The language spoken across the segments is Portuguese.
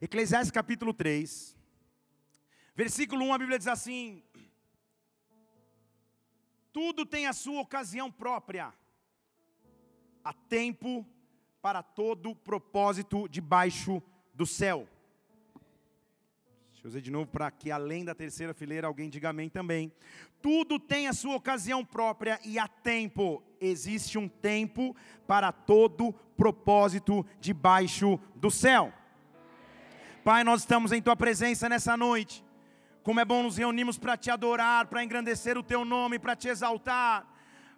Eclesiastes capítulo 3, versículo 1, a Bíblia diz assim: Tudo tem a sua ocasião própria, há tempo para todo propósito debaixo do céu. Deixa eu dizer de novo para que além da terceira fileira alguém diga amém também. Tudo tem a sua ocasião própria e há tempo. Existe um tempo para todo propósito debaixo do céu. Pai, nós estamos em tua presença nessa noite. Como é bom nos reunirmos para te adorar, para engrandecer o teu nome, para te exaltar,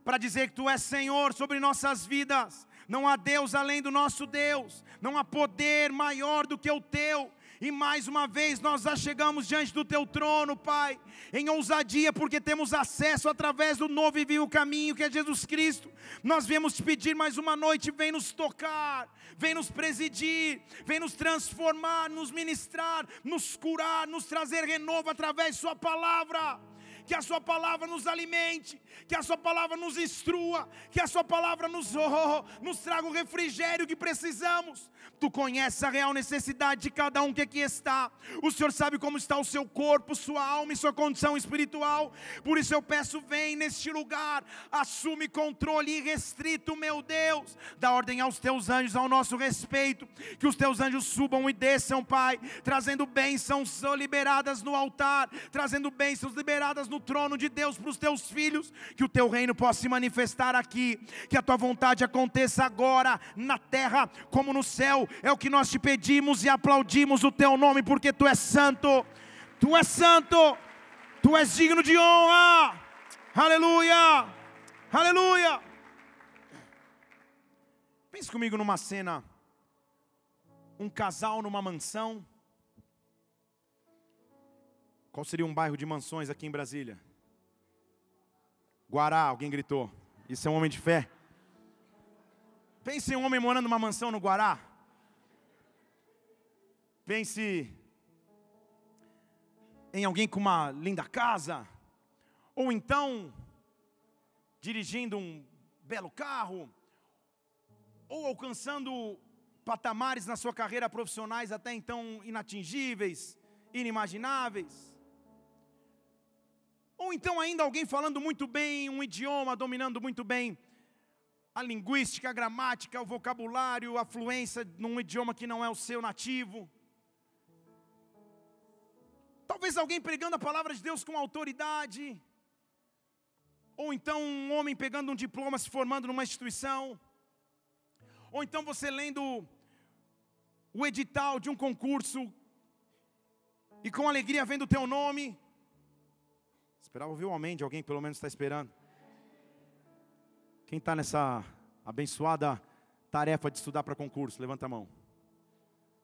para dizer que tu és Senhor sobre nossas vidas. Não há Deus além do nosso Deus, não há poder maior do que o teu. E mais uma vez nós já chegamos diante do teu trono, Pai, em ousadia, porque temos acesso através do novo e vivo caminho que é Jesus Cristo. Nós viemos te pedir mais uma noite, vem nos tocar, vem nos presidir, vem nos transformar, nos ministrar, nos curar, nos trazer renovo através Sua palavra que a Sua palavra nos alimente, que a Sua palavra nos instrua, que a Sua palavra nos, oh, nos traga o refrigério que precisamos. Tu conheces a real necessidade de cada um que aqui está. O Senhor sabe como está o seu corpo, sua alma e sua condição espiritual. Por isso eu peço, vem neste lugar, assume controle irrestrito, meu Deus. Dá ordem aos teus anjos ao nosso respeito, que os teus anjos subam e desçam, Pai, trazendo bênçãos liberadas no altar, trazendo bênçãos liberadas no trono de Deus para os teus filhos, que o teu reino possa se manifestar aqui, que a tua vontade aconteça agora na terra como no céu. É o que nós te pedimos e aplaudimos o teu nome, porque tu és santo, tu és santo, tu és digno de honra. Aleluia, aleluia. Pense comigo numa cena, um casal numa mansão qual seria um bairro de mansões aqui em Brasília? Guará, alguém gritou. Isso é um homem de fé. Pense em um homem morando numa mansão no Guará. Pense em alguém com uma linda casa. Ou então, dirigindo um belo carro. Ou alcançando patamares na sua carreira profissionais até então inatingíveis, inimagináveis. Ou então ainda alguém falando muito bem um idioma, dominando muito bem a linguística, a gramática, o vocabulário, a fluência num idioma que não é o seu nativo. Talvez alguém pregando a palavra de Deus com autoridade. Ou então um homem pegando um diploma, se formando numa instituição. Ou então você lendo o edital de um concurso e com alegria vendo o teu nome. Esperava ouvir um amém de alguém pelo menos está esperando. Quem está nessa abençoada tarefa de estudar para concurso? Levanta a mão.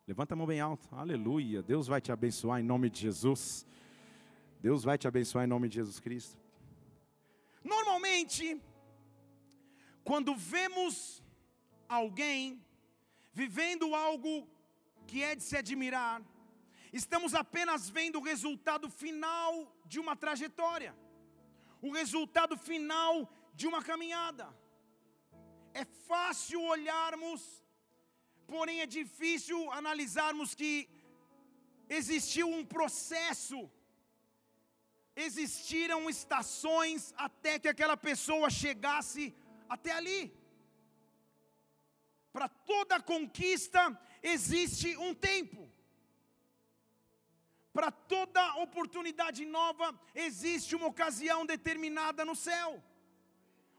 Levanta a mão bem alto. Aleluia. Deus vai te abençoar em nome de Jesus. Deus vai te abençoar em nome de Jesus Cristo. Normalmente, quando vemos alguém vivendo algo que é de se admirar, estamos apenas vendo o resultado final de uma trajetória, o resultado final de uma caminhada. É fácil olharmos, porém é difícil analisarmos que existiu um processo, existiram estações até que aquela pessoa chegasse até ali. Para toda conquista existe um tempo. Para toda oportunidade nova existe uma ocasião determinada no céu.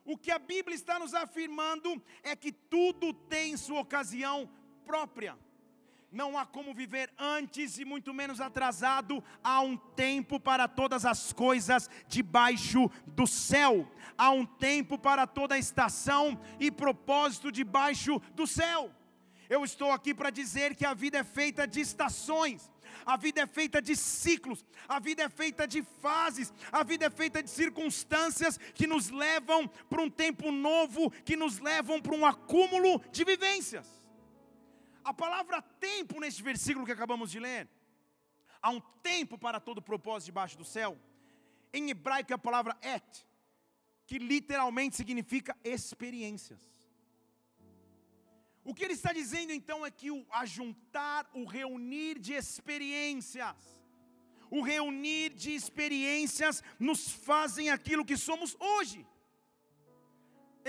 O que a Bíblia está nos afirmando é que tudo tem sua ocasião própria. Não há como viver antes e muito menos atrasado. Há um tempo para todas as coisas debaixo do céu. Há um tempo para toda estação e propósito debaixo do céu. Eu estou aqui para dizer que a vida é feita de estações a vida é feita de ciclos, a vida é feita de fases, a vida é feita de circunstâncias que nos levam para um tempo novo, que nos levam para um acúmulo de vivências. A palavra tempo neste versículo que acabamos de ler, há um tempo para todo propósito debaixo do céu. Em hebraico é a palavra et, que literalmente significa experiências. O que ele está dizendo então é que o ajuntar, o reunir de experiências, o reunir de experiências nos fazem aquilo que somos hoje.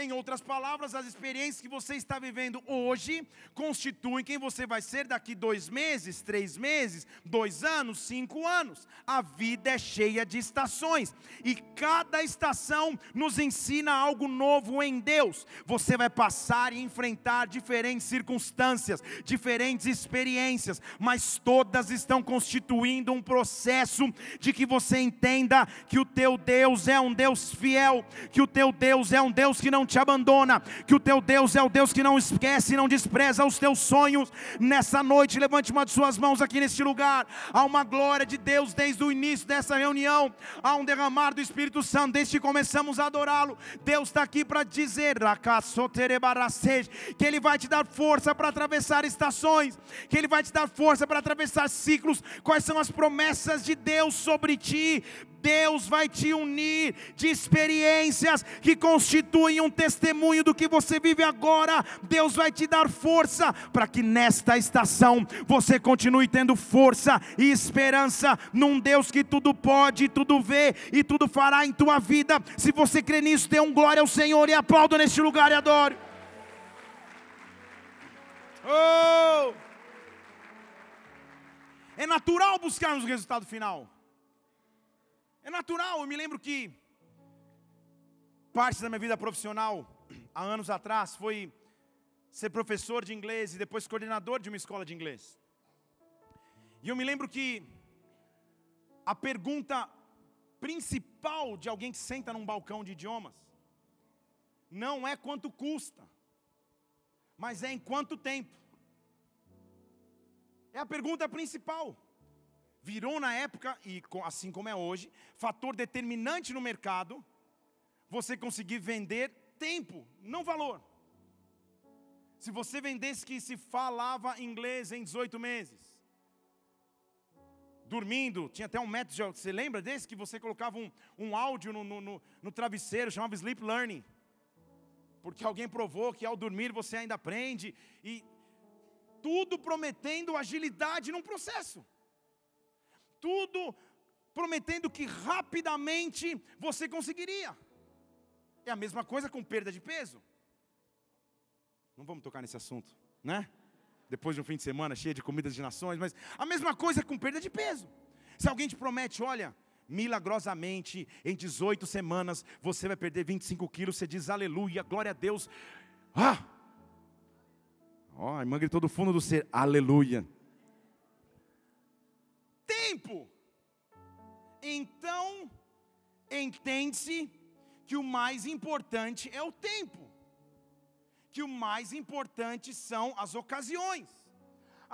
Em outras palavras, as experiências que você está vivendo hoje constituem quem você vai ser daqui dois meses, três meses, dois anos, cinco anos. A vida é cheia de estações e cada estação nos ensina algo novo em Deus. Você vai passar e enfrentar diferentes circunstâncias, diferentes experiências, mas todas estão constituindo um processo de que você entenda que o teu Deus é um Deus fiel, que o teu Deus é um Deus que não te abandona, que o teu Deus é o Deus que não esquece e não despreza os teus sonhos. Nessa noite, levante uma de suas mãos aqui neste lugar. Há uma glória de Deus desde o início dessa reunião, há um derramar do Espírito Santo desde que começamos a adorá-lo. Deus está aqui para dizer que Ele vai te dar força para atravessar estações, que Ele vai te dar força para atravessar ciclos. Quais são as promessas de Deus sobre ti? Deus vai te unir de experiências que constituem um testemunho do que você vive agora. Deus vai te dar força para que nesta estação você continue tendo força e esperança num Deus que tudo pode, tudo vê e tudo fará em tua vida. Se você crê nisso, dê um glória ao Senhor e aplauda neste lugar e adore. Oh! É natural buscarmos o resultado final. É natural, eu me lembro que parte da minha vida profissional, há anos atrás, foi ser professor de inglês e depois coordenador de uma escola de inglês. E eu me lembro que a pergunta principal de alguém que senta num balcão de idiomas não é quanto custa, mas é em quanto tempo. É a pergunta principal virou na época, e assim como é hoje, fator determinante no mercado, você conseguir vender tempo, não valor. Se você vendesse que se falava inglês em 18 meses, dormindo, tinha até um método, você lembra desse? Que você colocava um, um áudio no, no, no travesseiro, chamava Sleep Learning. Porque alguém provou que ao dormir você ainda aprende, e tudo prometendo agilidade num processo tudo prometendo que rapidamente você conseguiria. É a mesma coisa com perda de peso. Não vamos tocar nesse assunto, né? Depois de um fim de semana cheio de comidas de nações, mas a mesma coisa com perda de peso. Se alguém te promete, olha, milagrosamente, em 18 semanas, você vai perder 25 quilos, você diz aleluia, glória a Deus. Ah! Ó, oh, a irmã gritou do fundo do ser, aleluia tempo. Então, entende-se que o mais importante é o tempo, que o mais importante são as ocasiões.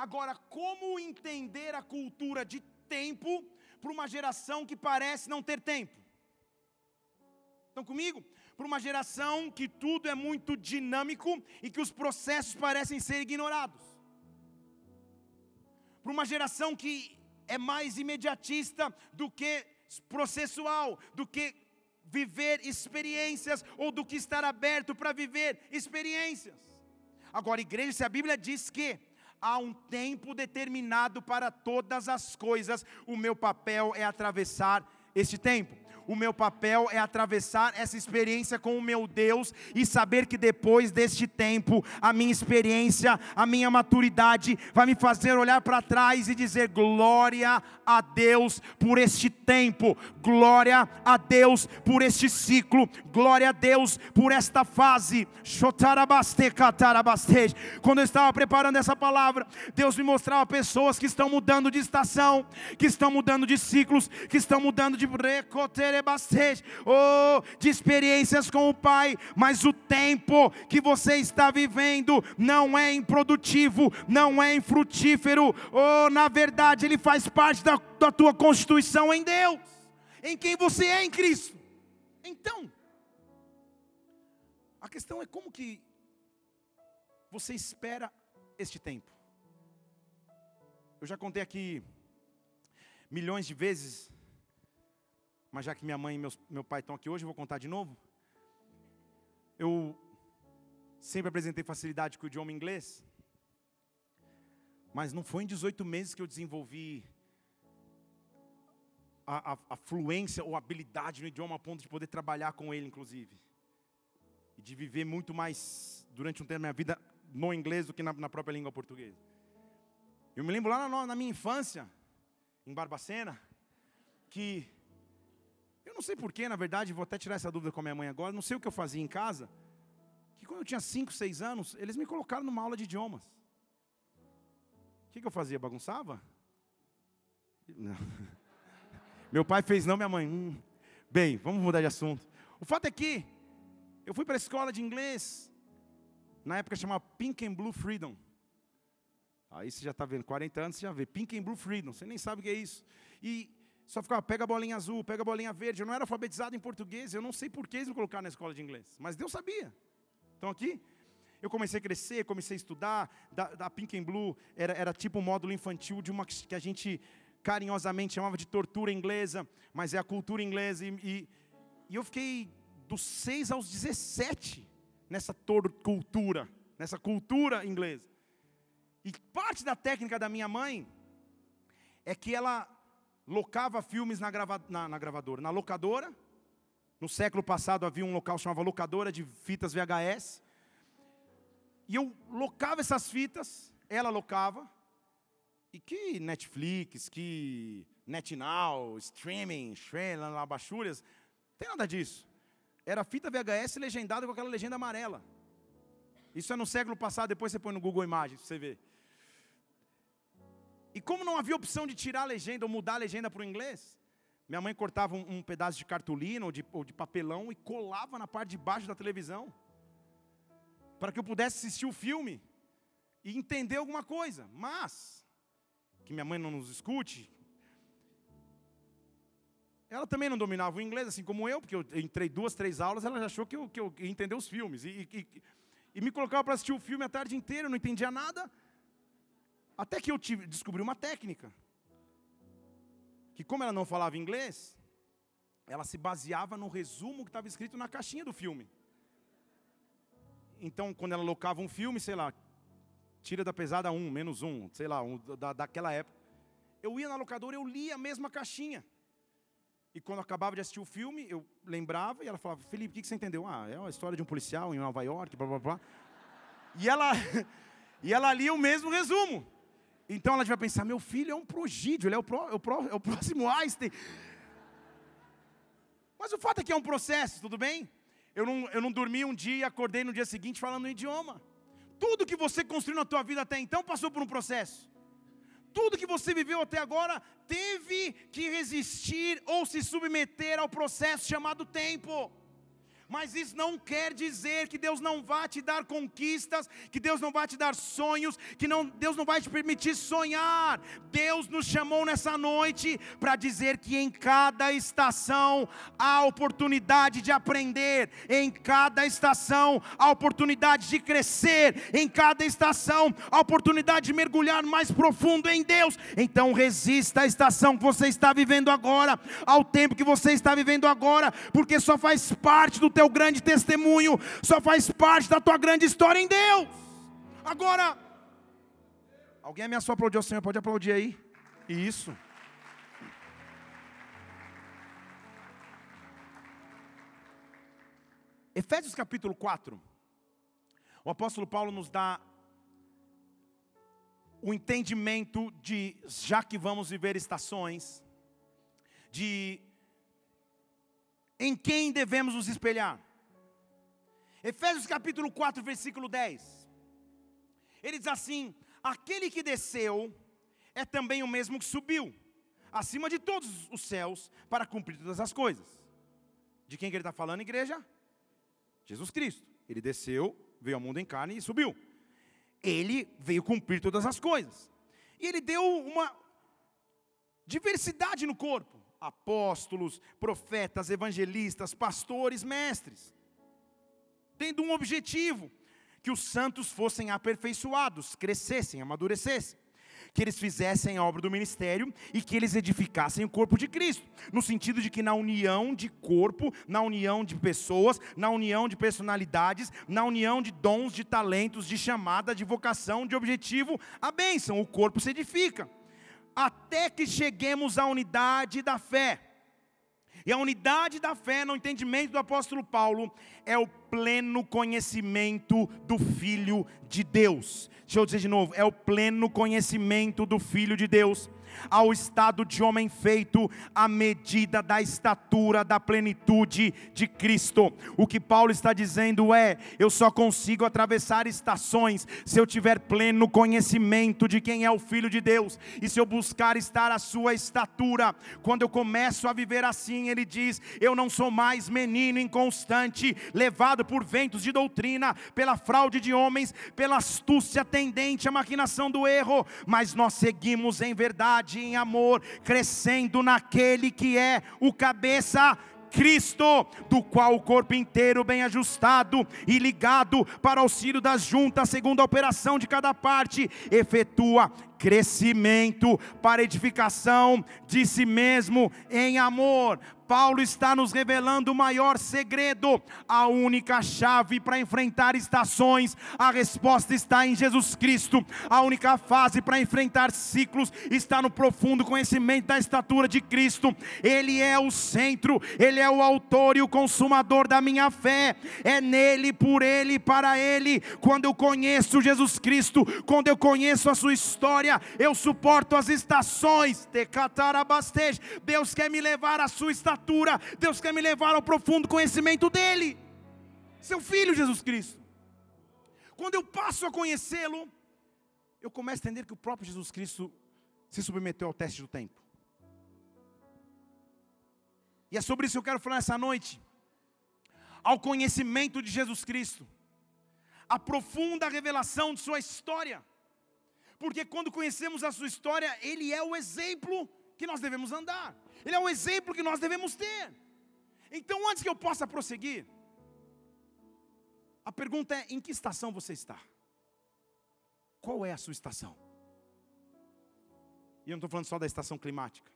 Agora, como entender a cultura de tempo para uma geração que parece não ter tempo? Estão comigo? Para uma geração que tudo é muito dinâmico e que os processos parecem ser ignorados. Para uma geração que é mais imediatista do que processual, do que viver experiências ou do que estar aberto para viver experiências. Agora, igreja, se a Bíblia diz que há um tempo determinado para todas as coisas, o meu papel é atravessar este tempo o meu papel é atravessar essa experiência com o meu Deus e saber que depois deste tempo, a minha experiência, a minha maturidade vai me fazer olhar para trás e dizer: glória a Deus por este tempo, glória a Deus por este ciclo, glória a Deus por esta fase. Quando eu estava preparando essa palavra, Deus me mostrava pessoas que estão mudando de estação, que estão mudando de ciclos, que estão mudando de oh, de experiências com o Pai, mas o tempo que você está vivendo não é improdutivo, não é infrutífero, oh, na verdade, ele faz parte da, da tua constituição em Deus, em quem você é em Cristo. Então, a questão é como que você espera este tempo. Eu já contei aqui milhões de vezes mas já que minha mãe e meus, meu pai estão aqui hoje, eu vou contar de novo. Eu Sempre apresentei facilidade com o idioma inglês. Mas não foi em 18 meses que eu desenvolvi a, a, a fluência ou habilidade no idioma a ponto de poder trabalhar com ele, inclusive. E de viver muito mais durante um tempo da minha vida no inglês do que na, na própria língua portuguesa. Eu me lembro lá na, na minha infância, em Barbacena, que eu não sei porquê, na verdade, vou até tirar essa dúvida com a minha mãe agora, não sei o que eu fazia em casa, que quando eu tinha 5, 6 anos, eles me colocaram numa aula de idiomas. O que, que eu fazia? Bagunçava? Não. Meu pai fez não, minha mãe. Hum. Bem, vamos mudar de assunto. O fato é que eu fui para a escola de inglês, na época chamava Pink and Blue Freedom. Aí você já está vendo, 40 anos, você já vê, Pink and Blue Freedom, você nem sabe o que é isso. E só ficava, pega a bolinha azul, pega a bolinha verde. Eu não era alfabetizado em português, eu não sei por que eles me colocaram na escola de inglês, mas Deus sabia. Então aqui, eu comecei a crescer, comecei a estudar, da, da Pink and Blue, era, era tipo um módulo infantil de uma que a gente carinhosamente chamava de tortura inglesa, mas é a cultura inglesa. E, e, e eu fiquei dos 6 aos 17 nessa cultura, nessa cultura inglesa. E parte da técnica da minha mãe é que ela locava filmes na, grava, na, na gravadora, na locadora. No século passado havia um local chamado locadora de fitas VHS. E eu locava essas fitas, ela locava, e que Netflix, que NetNow, streaming, streaming, abachúrias, não tem nada disso. Era fita VHS legendada com aquela legenda amarela. Isso é no século passado, depois você põe no Google Imagens, você vê. E como não havia opção de tirar a legenda ou mudar a legenda para o inglês, minha mãe cortava um, um pedaço de cartolina ou de, ou de papelão e colava na parte de baixo da televisão, para que eu pudesse assistir o filme e entender alguma coisa. Mas, que minha mãe não nos escute. Ela também não dominava o inglês, assim como eu, porque eu entrei duas, três aulas, ela achou que eu, que eu entender os filmes. E, e, e me colocava para assistir o filme a tarde inteira, eu não entendia nada. Até que eu tive, descobri uma técnica. Que como ela não falava inglês, ela se baseava no resumo que estava escrito na caixinha do filme. Então, quando ela locava um filme, sei lá, tira da pesada um, menos um, sei lá, um, da, daquela época. Eu ia na locadora, eu lia a mesma caixinha. E quando eu acabava de assistir o filme, eu lembrava e ela falava, Felipe, o que, você entendeu? Ah, é uma história de um policial em Nova York, blá blá blá. E ela, e ela lia o mesmo resumo. Então ela vai pensar, meu filho é um prodígio, ele é o, pro, é, o pro, é o próximo Einstein. Mas o fato é que é um processo, tudo bem? Eu não, eu não dormi um dia e acordei no dia seguinte falando o idioma. Tudo que você construiu na tua vida até então passou por um processo. Tudo que você viveu até agora teve que resistir ou se submeter ao processo chamado tempo. Mas isso não quer dizer que Deus não vai te dar conquistas, que Deus não vai te dar sonhos, que não, Deus não vai te permitir sonhar. Deus nos chamou nessa noite para dizer que em cada estação há oportunidade de aprender, em cada estação há oportunidade de crescer, em cada estação há oportunidade de mergulhar mais profundo em Deus. Então resista à estação que você está vivendo agora, ao tempo que você está vivendo agora, porque só faz parte do teu grande testemunho, só faz parte da tua grande história em Deus. Agora, alguém ameaçou aplaudir ao Senhor? Pode aplaudir aí. Isso. Efésios capítulo 4. O apóstolo Paulo nos dá o entendimento de, já que vamos viver estações, de em quem devemos nos espelhar? Efésios capítulo 4, versículo 10. Ele diz assim: Aquele que desceu é também o mesmo que subiu, acima de todos os céus, para cumprir todas as coisas. De quem que ele está falando, igreja? Jesus Cristo. Ele desceu, veio ao mundo em carne e subiu. Ele veio cumprir todas as coisas. E ele deu uma diversidade no corpo apóstolos, profetas, evangelistas, pastores, mestres, tendo um objetivo: que os santos fossem aperfeiçoados, crescessem, amadurecessem. que eles fizessem a obra do ministério e que eles edificassem o corpo de Cristo, no sentido de que na união de corpo, na união de pessoas, na união de personalidades, na união de dons, de talentos, de chamada, de vocação, de objetivo, a bênção, o corpo se edifica, até que cheguemos à unidade da fé. E a unidade da fé, no entendimento do apóstolo Paulo, é o pleno conhecimento do Filho de Deus. Deixa eu dizer de novo: é o pleno conhecimento do Filho de Deus ao estado de homem feito à medida da estatura da plenitude de Cristo. O que Paulo está dizendo é: eu só consigo atravessar estações se eu tiver pleno conhecimento de quem é o Filho de Deus e se eu buscar estar à sua estatura. Quando eu começo a viver assim, ele diz: eu não sou mais menino inconstante, levado por ventos de doutrina, pela fraude de homens, pela astúcia tendente à maquinação do erro, mas nós seguimos em verdade em amor, crescendo naquele que é o cabeça Cristo, do qual o corpo inteiro bem ajustado e ligado para auxílio das juntas, segundo a operação de cada parte, efetua crescimento para edificação de si mesmo em amor. Paulo está nos revelando o maior segredo, a única chave para enfrentar estações. A resposta está em Jesus Cristo. A única fase para enfrentar ciclos está no profundo conhecimento da estatura de Cristo. Ele é o centro, ele é o autor e o consumador da minha fé. É nele, por ele, para ele. Quando eu conheço Jesus Cristo, quando eu conheço a sua história, eu suporto as estações. Deus quer me levar à sua estatura Deus quer me levar ao profundo conhecimento dEle, seu Filho Jesus Cristo. Quando eu passo a conhecê-lo, eu começo a entender que o próprio Jesus Cristo se submeteu ao teste do tempo. E é sobre isso que eu quero falar essa noite. Ao conhecimento de Jesus Cristo, a profunda revelação de Sua história. Porque quando conhecemos a Sua história, Ele é o exemplo que nós devemos andar. Ele é um exemplo que nós devemos ter. Então, antes que eu possa prosseguir, a pergunta é: em que estação você está? Qual é a sua estação? E eu não estou falando só da estação climática.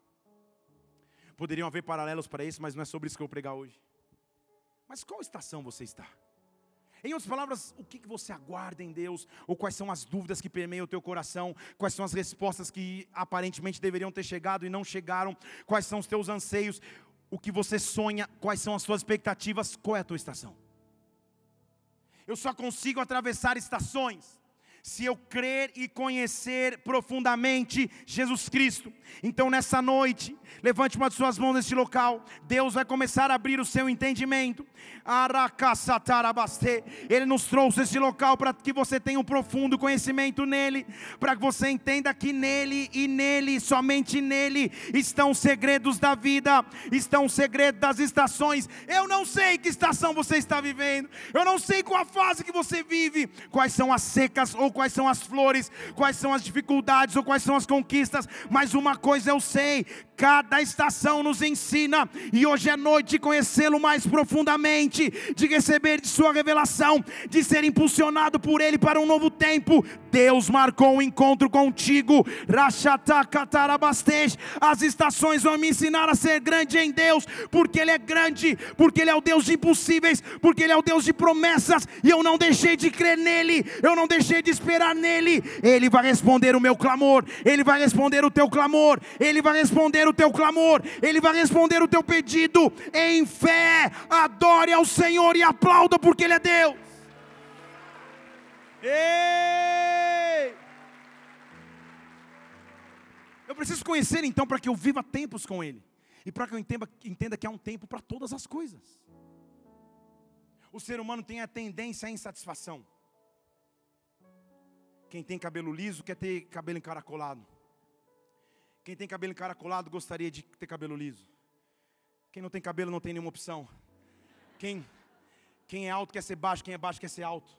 Poderiam haver paralelos para isso, mas não é sobre isso que eu vou pregar hoje. Mas qual estação você está? Em outras palavras, o que você aguarda em Deus? Ou quais são as dúvidas que permeiam o teu coração? Quais são as respostas que aparentemente deveriam ter chegado e não chegaram? Quais são os teus anseios? O que você sonha? Quais são as suas expectativas? Qual é a tua estação? Eu só consigo atravessar estações se eu crer e conhecer profundamente Jesus Cristo. Então, nessa noite, levante uma de suas mãos nesse local. Deus vai começar a abrir o seu entendimento. Ele nos trouxe esse local para que você tenha um profundo conhecimento nele, para que você entenda que nele e nele, somente nele, estão os segredos da vida, estão os segredos das estações. Eu não sei que estação você está vivendo, eu não sei qual a fase que você vive, quais são as secas ou quais são as flores, quais são as dificuldades ou quais são as conquistas, mas uma coisa eu sei: cada estação nos ensina, e hoje é noite de conhecê-lo mais profundamente, de receber de Sua revelação, de ser impulsionado por Ele para um novo tempo. Deus marcou um encontro contigo, as estações vão me ensinar a ser grande em Deus, porque Ele é grande, porque Ele é o Deus de impossíveis, porque Ele é o Deus de promessas, e eu não deixei de crer nele, eu não deixei de esperar nele, ele vai responder o meu clamor, ele vai responder o teu clamor, ele vai responder o teu clamor, ele vai responder o teu pedido em fé. Adore ao Senhor e aplauda porque ele é Deus. Ei! Eu preciso conhecer então para que eu viva tempos com Ele. E para que eu entenda, entenda que há um tempo para todas as coisas. O ser humano tem a tendência à insatisfação. Quem tem cabelo liso quer ter cabelo encaracolado. Quem tem cabelo encaracolado gostaria de ter cabelo liso. Quem não tem cabelo não tem nenhuma opção. Quem, quem é alto quer ser baixo, quem é baixo quer ser alto.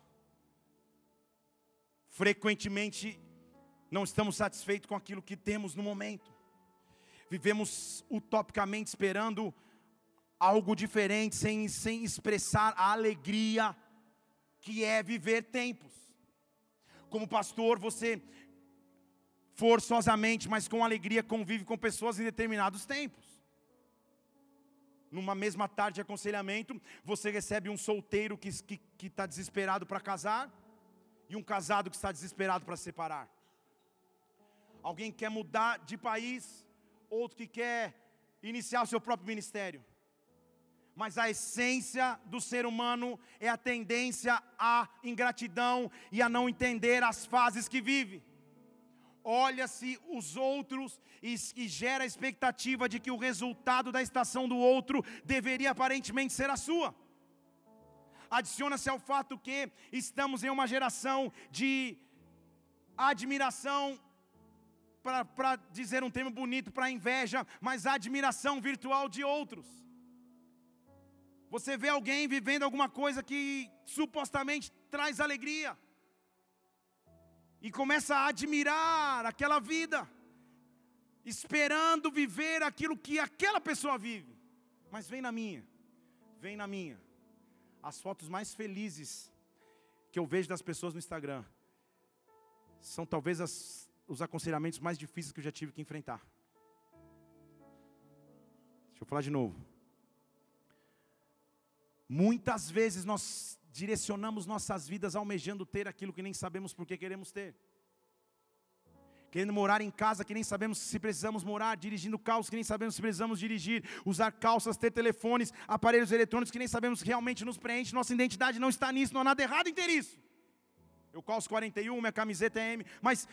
Frequentemente não estamos satisfeitos com aquilo que temos no momento. Vivemos utopicamente esperando algo diferente, sem, sem expressar a alegria que é viver tempos como pastor, você forçosamente, mas com alegria convive com pessoas em determinados tempos. Numa mesma tarde de aconselhamento, você recebe um solteiro que está que, que tá desesperado para casar e um casado que está desesperado para se separar. Alguém quer mudar de país, outro que quer iniciar o seu próprio ministério. Mas a essência do ser humano é a tendência à ingratidão e a não entender as fases que vive olha-se os outros e, e, gera a expectativa de que o resultado da estação do outro deveria aparentemente ser a sua. Adiciona-se ao fato que estamos em uma geração de admiração, para dizer um termo bonito, para inveja, mas admiração virtual de outros. Você vê alguém vivendo alguma coisa que supostamente traz alegria e começa a admirar aquela vida, esperando viver aquilo que aquela pessoa vive. Mas vem na minha, vem na minha. As fotos mais felizes que eu vejo das pessoas no Instagram são talvez as, os aconselhamentos mais difíceis que eu já tive que enfrentar. Deixa eu falar de novo. Muitas vezes nós direcionamos nossas vidas almejando ter aquilo que nem sabemos por que queremos ter. Querendo morar em casa que nem sabemos se precisamos morar, dirigindo carros que nem sabemos se precisamos dirigir, usar calças, ter telefones, aparelhos eletrônicos que nem sabemos realmente nos preenche, nossa identidade não está nisso, não há nada errado em ter isso. Eu calço 41, minha camiseta é M, mas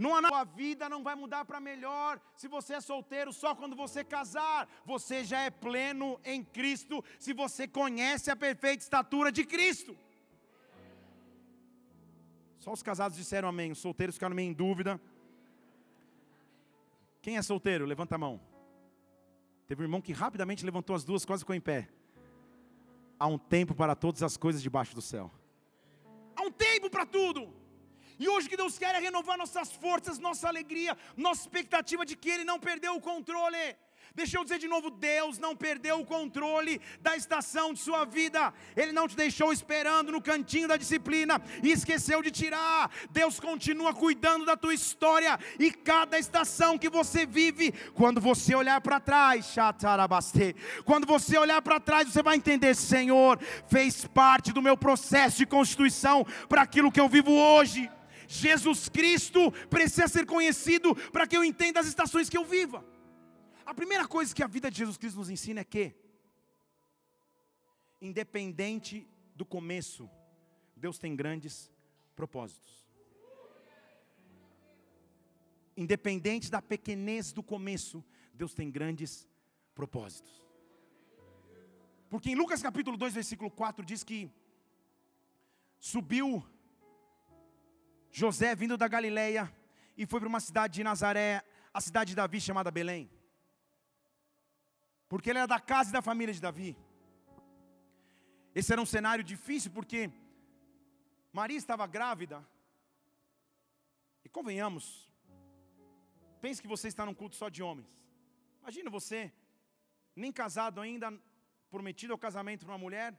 não há nada. A vida não vai mudar para melhor se você é solteiro só quando você casar. Você já é pleno em Cristo se você conhece a perfeita estatura de Cristo. Só os casados disseram amém, os solteiros ficaram meio em dúvida. Quem é solteiro? Levanta a mão. Teve um irmão que rapidamente levantou as duas, quase ficou em pé. Há um tempo para todas as coisas debaixo do céu. Há um tempo para tudo. E hoje que Deus quer é renovar nossas forças, nossa alegria, nossa expectativa de que Ele não perdeu o controle. Deixa eu dizer de novo: Deus não perdeu o controle da estação de sua vida, Ele não te deixou esperando no cantinho da disciplina e esqueceu de tirar. Deus continua cuidando da tua história e cada estação que você vive, quando você olhar para trás, quando você olhar para trás, você vai entender: Senhor, fez parte do meu processo de constituição para aquilo que eu vivo hoje. Jesus Cristo precisa ser conhecido para que eu entenda as estações que eu viva. A primeira coisa que a vida de Jesus Cristo nos ensina é que, independente do começo, Deus tem grandes propósitos. Independente da pequenez do começo, Deus tem grandes propósitos. Porque em Lucas capítulo 2, versículo 4 diz que subiu José vindo da Galileia e foi para uma cidade de Nazaré, a cidade de Davi chamada Belém. Porque ele era da casa e da família de Davi. Esse era um cenário difícil porque Maria estava grávida. E convenhamos, pense que você está num culto só de homens. Imagina você, nem casado ainda, prometido ao casamento para uma mulher,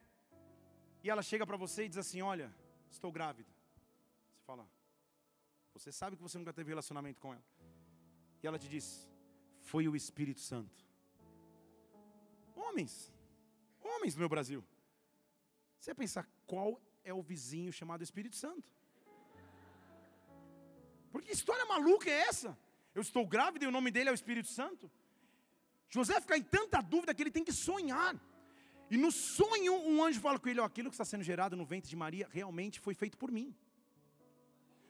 e ela chega para você e diz assim: Olha, estou grávida. Você fala, você sabe que você nunca teve relacionamento com ela. E ela te diz: Foi o Espírito Santo. Homens, homens do meu Brasil. Você pensa, qual é o vizinho chamado Espírito Santo? Porque história maluca é essa? Eu estou grávida e o nome dele é o Espírito Santo? José fica em tanta dúvida que ele tem que sonhar. E no sonho, um anjo fala com ele: aquilo que está sendo gerado no ventre de Maria realmente foi feito por mim.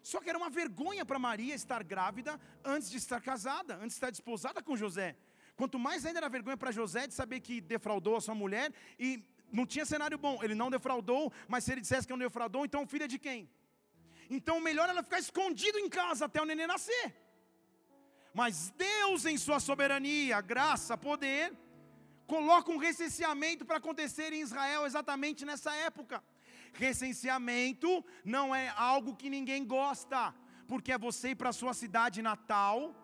Só que era uma vergonha para Maria estar grávida antes de estar casada, antes de estar desposada com José. Quanto mais ainda era vergonha para José de saber que defraudou a sua mulher e não tinha cenário bom. Ele não defraudou, mas se ele dissesse que não defraudou, então filha de quem? Então melhor ela ficar escondido em casa até o neném nascer. Mas Deus, em sua soberania, graça, poder, coloca um recenseamento para acontecer em Israel exatamente nessa época. Recenseamento não é algo que ninguém gosta, porque é você ir para a sua cidade natal,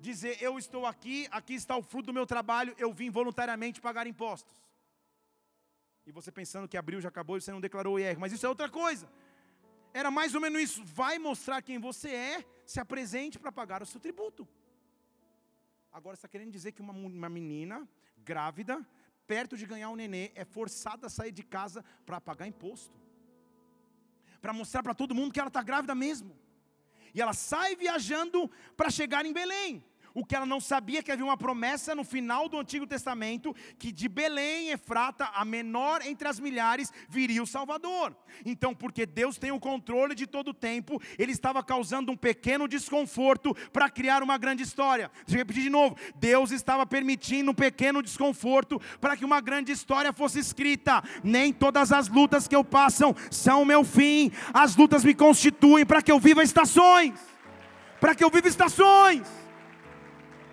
dizer: Eu estou aqui, aqui está o fruto do meu trabalho, eu vim voluntariamente pagar impostos. E você pensando que abril já acabou e você não declarou o IR, mas isso é outra coisa. Era mais ou menos isso. Vai mostrar quem você é, se apresente para pagar o seu tributo. Agora está querendo dizer que uma, uma menina grávida, perto de ganhar um nenê, é forçada a sair de casa para pagar imposto. Para mostrar para todo mundo que ela está grávida mesmo. E ela sai viajando para chegar em Belém. O que ela não sabia que havia uma promessa no final do Antigo Testamento que de Belém, Efrata, a menor entre as milhares, viria o Salvador. Então, porque Deus tem o controle de todo o tempo, ele estava causando um pequeno desconforto para criar uma grande história. Deixa eu repetir de novo. Deus estava permitindo um pequeno desconforto para que uma grande história fosse escrita. Nem todas as lutas que eu passam são o meu fim. As lutas me constituem para que eu viva estações. Para que eu viva estações.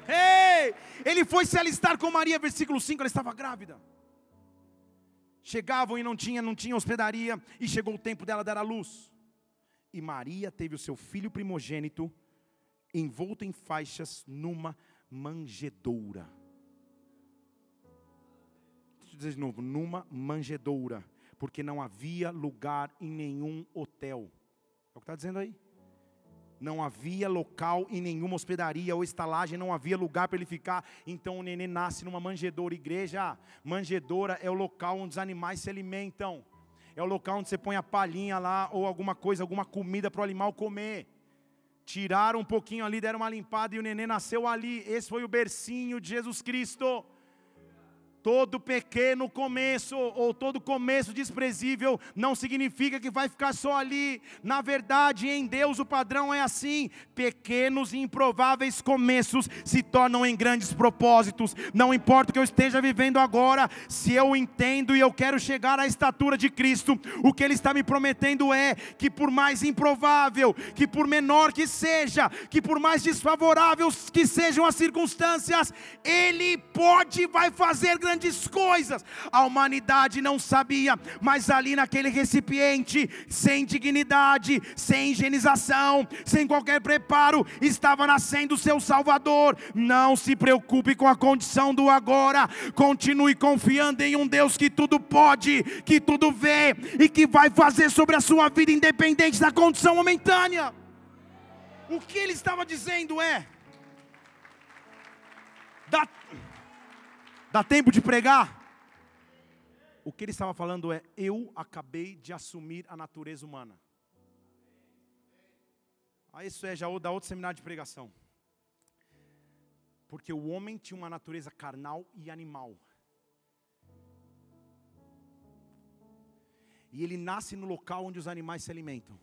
Ei! Ele foi se alistar com Maria, versículo 5, ela estava grávida. Chegavam e não tinha, não tinha hospedaria, e chegou o tempo dela dar a luz. E Maria teve o seu filho primogênito envolto em faixas numa manjedoura. Deixa eu dizer de novo, numa manjedoura, porque não havia lugar em nenhum hotel. É o que está dizendo aí não havia local em nenhuma hospedaria ou estalagem, não havia lugar para ele ficar. Então o neném nasce numa manjedoura. Igreja, manjedoura é o local onde os animais se alimentam. É o local onde você põe a palhinha lá ou alguma coisa, alguma comida para o animal comer. Tiraram um pouquinho ali, deram uma limpada e o neném nasceu ali. Esse foi o bercinho de Jesus Cristo. Todo pequeno começo ou todo começo desprezível não significa que vai ficar só ali. Na verdade, em Deus o padrão é assim: pequenos e improváveis começos se tornam em grandes propósitos. Não importa o que eu esteja vivendo agora, se eu entendo e eu quero chegar à estatura de Cristo, o que Ele está me prometendo é que, por mais improvável, que por menor que seja, que por mais desfavoráveis que sejam as circunstâncias, Ele pode e vai fazer grandes grandes coisas. A humanidade não sabia, mas ali naquele recipiente, sem dignidade, sem higienização, sem qualquer preparo, estava nascendo o seu Salvador. Não se preocupe com a condição do agora, continue confiando em um Deus que tudo pode, que tudo vê e que vai fazer sobre a sua vida, independente da condição momentânea. O que ele estava dizendo é: dá Dá tempo de pregar? O que ele estava falando é: eu acabei de assumir a natureza humana. Ah, isso é já da outro seminário de pregação. Porque o homem tinha uma natureza carnal e animal. E ele nasce no local onde os animais se alimentam.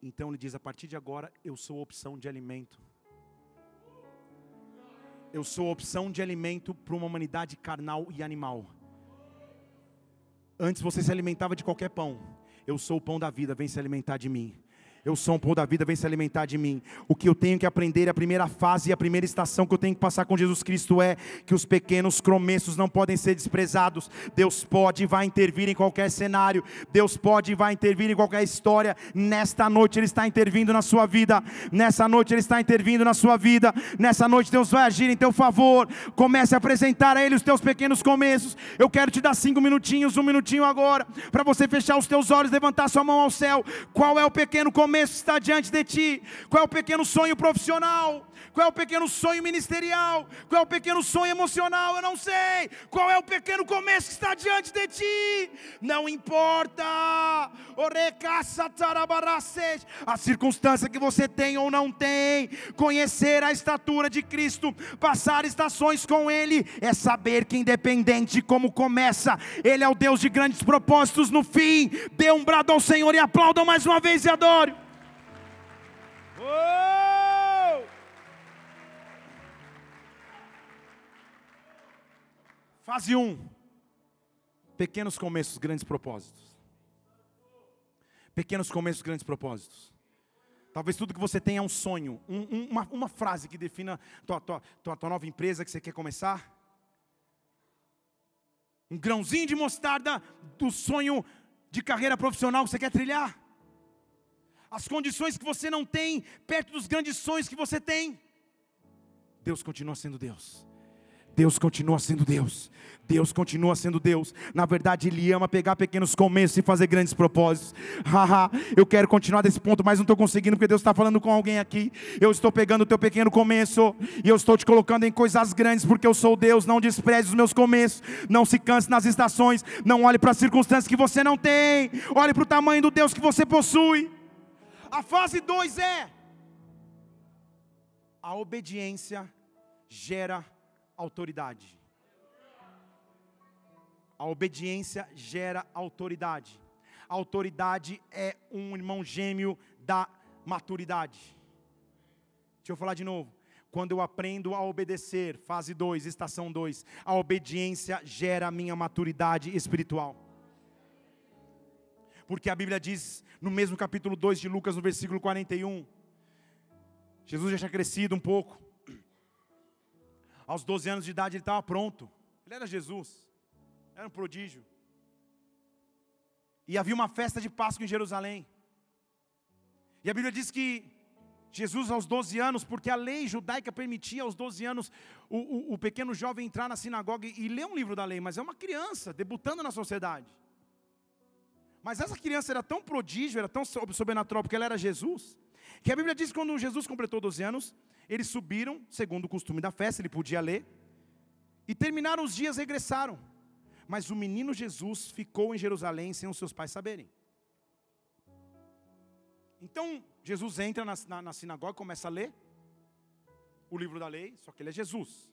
Então ele diz: a partir de agora eu sou opção de alimento eu sou opção de alimento para uma humanidade carnal e animal. Antes você se alimentava de qualquer pão. Eu sou o pão da vida, vem se alimentar de mim. Eu sou um pão da vida, vem se alimentar de mim. O que eu tenho que aprender, a primeira fase e a primeira estação que eu tenho que passar com Jesus Cristo é que os pequenos começos não podem ser desprezados. Deus pode e vai intervir em qualquer cenário. Deus pode e vai intervir em qualquer história. Nesta noite Ele está intervindo na sua vida. Nessa noite Ele está intervindo na sua vida. Nessa noite Deus vai agir em teu favor. Comece a apresentar a Ele os teus pequenos começos. Eu quero te dar cinco minutinhos, um minutinho agora, para você fechar os teus olhos, levantar sua mão ao céu. Qual é o pequeno começo? Começo está diante de ti? Qual é o pequeno sonho profissional? Qual é o pequeno sonho ministerial? Qual é o pequeno sonho emocional? Eu não sei. Qual é o pequeno começo que está diante de ti? Não importa. A circunstância que você tem ou não tem, conhecer a estatura de Cristo, passar estações com Ele, é saber que independente de como começa, Ele é o Deus de grandes propósitos no fim. Dê um brado ao Senhor e aplauda mais uma vez e adore. Oh! Fase 1. Um. Pequenos começos, grandes propósitos. Pequenos começos, grandes propósitos. Talvez tudo que você tenha é um sonho, um, um, uma, uma, frase que defina tua, tua, tua, tua nova empresa que você quer começar. Um grãozinho de mostarda do sonho de carreira profissional que você quer trilhar as condições que você não tem, perto dos grandes sonhos que você tem. Deus continua sendo Deus. Deus continua sendo Deus. Deus continua sendo Deus. Na verdade, Ele ama pegar pequenos começos e fazer grandes propósitos. Haha, eu quero continuar desse ponto, mas não estou conseguindo, porque Deus está falando com alguém aqui. Eu estou pegando o teu pequeno começo e eu estou te colocando em coisas grandes, porque eu sou Deus. Não despreze os meus começos. Não se canse nas estações. Não olhe para as circunstâncias que você não tem. Olhe para o tamanho do Deus que você possui. A fase 2 é a obediência gera autoridade. A obediência gera autoridade. A autoridade é um irmão gêmeo da maturidade. Deixa eu falar de novo. Quando eu aprendo a obedecer, fase 2, estação 2, a obediência gera a minha maturidade espiritual. Porque a Bíblia diz, no mesmo capítulo 2 de Lucas, no versículo 41, Jesus já tinha crescido um pouco. Aos 12 anos de idade ele estava pronto. Ele era Jesus. Era um prodígio. E havia uma festa de Páscoa em Jerusalém. E a Bíblia diz que Jesus, aos 12 anos, porque a lei judaica permitia aos 12 anos o, o, o, pequeno jovem entrar na sinagoga e, e ler um livro da lei, mas é uma criança debutando na sociedade. Mas essa criança era tão prodígio, era tão sobrenatural, porque ela era Jesus, que a Bíblia diz que quando Jesus completou 12 anos, eles subiram, segundo o costume da festa, ele podia ler, e terminaram os dias, regressaram. Mas o menino Jesus ficou em Jerusalém sem os seus pais saberem. Então, Jesus entra na, na, na sinagoga, começa a ler o livro da lei, só que ele é Jesus.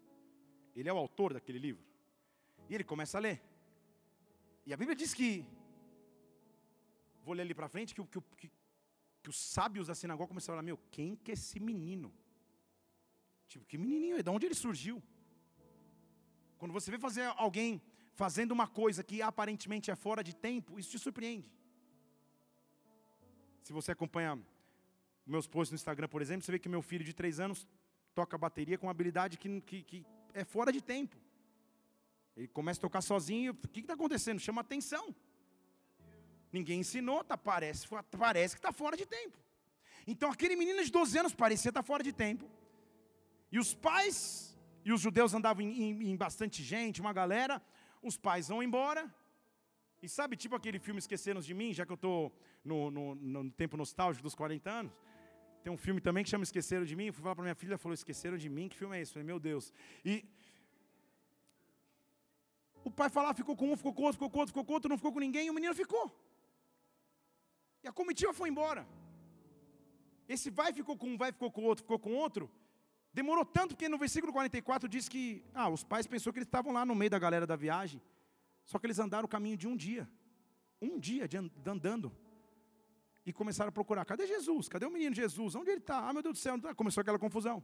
Ele é o autor daquele livro. E ele começa a ler. E a Bíblia diz que, vou ler ali para frente, que, que, que, que, os sábios da sinagoga começaram a falar: Meu, quem que é esse menino? Tipo, que menininho é? De onde ele surgiu? Quando você vê fazer alguém fazendo uma coisa que aparentemente é fora de tempo, isso te surpreende. Se você acompanha meus posts no Instagram, por exemplo, você vê que meu filho de três anos toca bateria com uma habilidade que, que, que é fora de tempo. Ele começa a tocar sozinho, o que está acontecendo? Chama atenção. Ninguém ensinou, tá, parece, parece que está fora de tempo. Então aquele menino de 12 anos parecia estar tá fora de tempo. E os pais, e os judeus andavam em, em, em bastante gente, uma galera, os pais vão embora. E sabe, tipo aquele filme Esqueceram de Mim, já que eu estou no, no, no, tempo nostálgico dos 40 anos. Tem um filme também que chama Esqueceram de Mim. Eu fui falar para minha filha, falou: Esqueceram de Mim? Que filme é esse? Eu falei: Meu Deus. E o pai falava, ficou com um, ficou com outro, ficou com outro, ficou com outro, não ficou com ninguém, e o menino ficou. E a comitiva foi embora. Esse vai ficou com um, vai ficou com outro, ficou com outro. Demorou tanto que no versículo 44 diz que ah, os pais pensou que eles estavam lá no meio da galera da viagem. Só que eles andaram o caminho de um dia. Um dia de andando. E começaram a procurar. Cadê Jesus? Cadê o menino Jesus? Onde ele está? Ah, meu Deus do céu. Tá. Começou aquela confusão.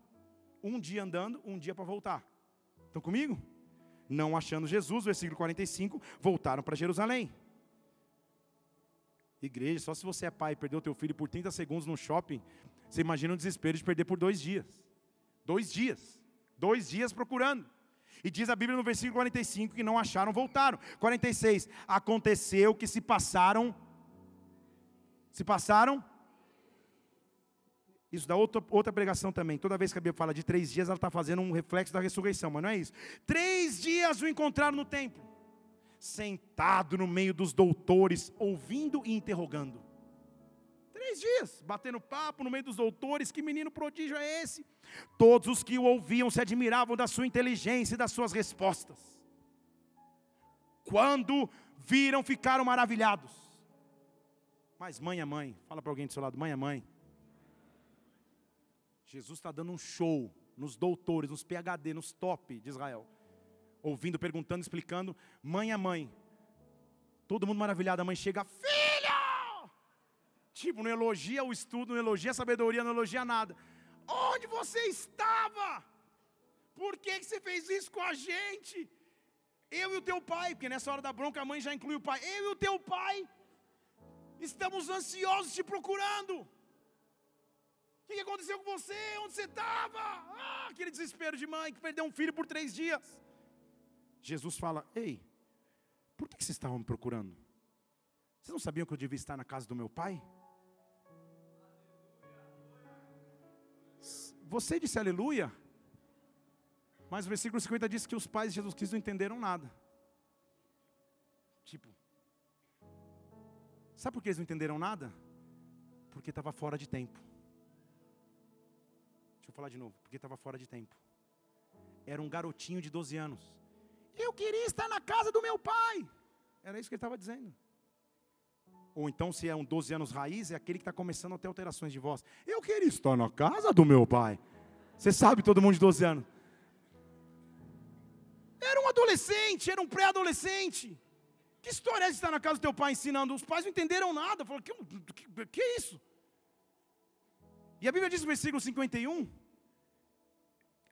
Um dia andando, um dia para voltar. Estão comigo? Não achando Jesus, versículo 45, voltaram para Jerusalém. Igreja, só se você é pai e perdeu teu filho por 30 segundos no shopping, você imagina o desespero de perder por dois dias. Dois dias. Dois dias procurando. E diz a Bíblia no versículo 45 que não acharam, voltaram. 46. Aconteceu que se passaram. Se passaram. Isso dá outra, outra pregação também. Toda vez que a Bíblia fala de três dias, ela está fazendo um reflexo da ressurreição, mas não é isso. Três dias o encontraram no templo, sentado no meio dos doutores, ouvindo e interrogando. Três dias, batendo papo no meio dos doutores, que menino prodígio é esse? Todos os que o ouviam se admiravam da sua inteligência e das suas respostas. Quando viram, ficaram maravilhados. Mas mãe é mãe, fala para alguém do seu lado, mãe é mãe. Jesus está dando um show nos doutores, nos PhD, nos top de Israel. Ouvindo, perguntando, explicando, mãe é mãe. Todo mundo maravilhado, a mãe chega, filho! Tipo, não elogia o estudo, não elogia a sabedoria, não elogia nada. Onde você estava? Por que, você fez isso com a gente? Eu e o teu pai, porque nessa hora da bronca a mãe já inclui o pai. Eu e o teu pai estamos ansiosos te procurando. O que aconteceu com você? Onde você estava? Ah, aquele desespero de mãe que perdeu um filho por três dias. Jesus fala: Ei, por que, vocês estavam me procurando? Vocês não sabiam que eu devia estar na casa do meu pai? Você disse aleluia? Mas o versículo 50 diz que os pais de Jesus Cristo não entenderam nada. Tipo, sabe por que eles não entenderam nada? Porque estava fora de tempo. Deixa eu falar de novo, porque estava fora de tempo. Era um garotinho de 12 anos. Eu queria estar na casa do meu pai. Era isso que ele estava dizendo. Ou então, se é um 12 anos raiz, é aquele que está começando a ter alterações de voz. Eu queria estar na casa do meu pai. Você sabe, todo mundo de 12 anos. Era um adolescente, era um pré-adolescente. Que história é de estar na casa do teu pai ensinando? Os pais não entenderam nada. Falaram, que, que, que é isso? E a Bíblia diz no versículo 51,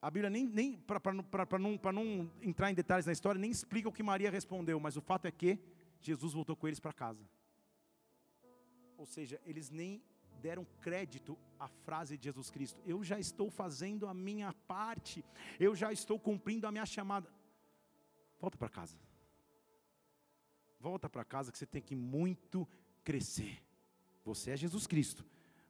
a Bíblia nem, nem para não, não entrar em detalhes na história, nem explica o que Maria respondeu, mas o fato é que Jesus voltou com eles para casa. Ou seja, eles nem deram crédito à frase de Jesus Cristo: Eu já estou fazendo a minha parte, eu já estou cumprindo a minha chamada. Volta para casa. Volta para casa que você tem que muito crescer. Você é Jesus Cristo,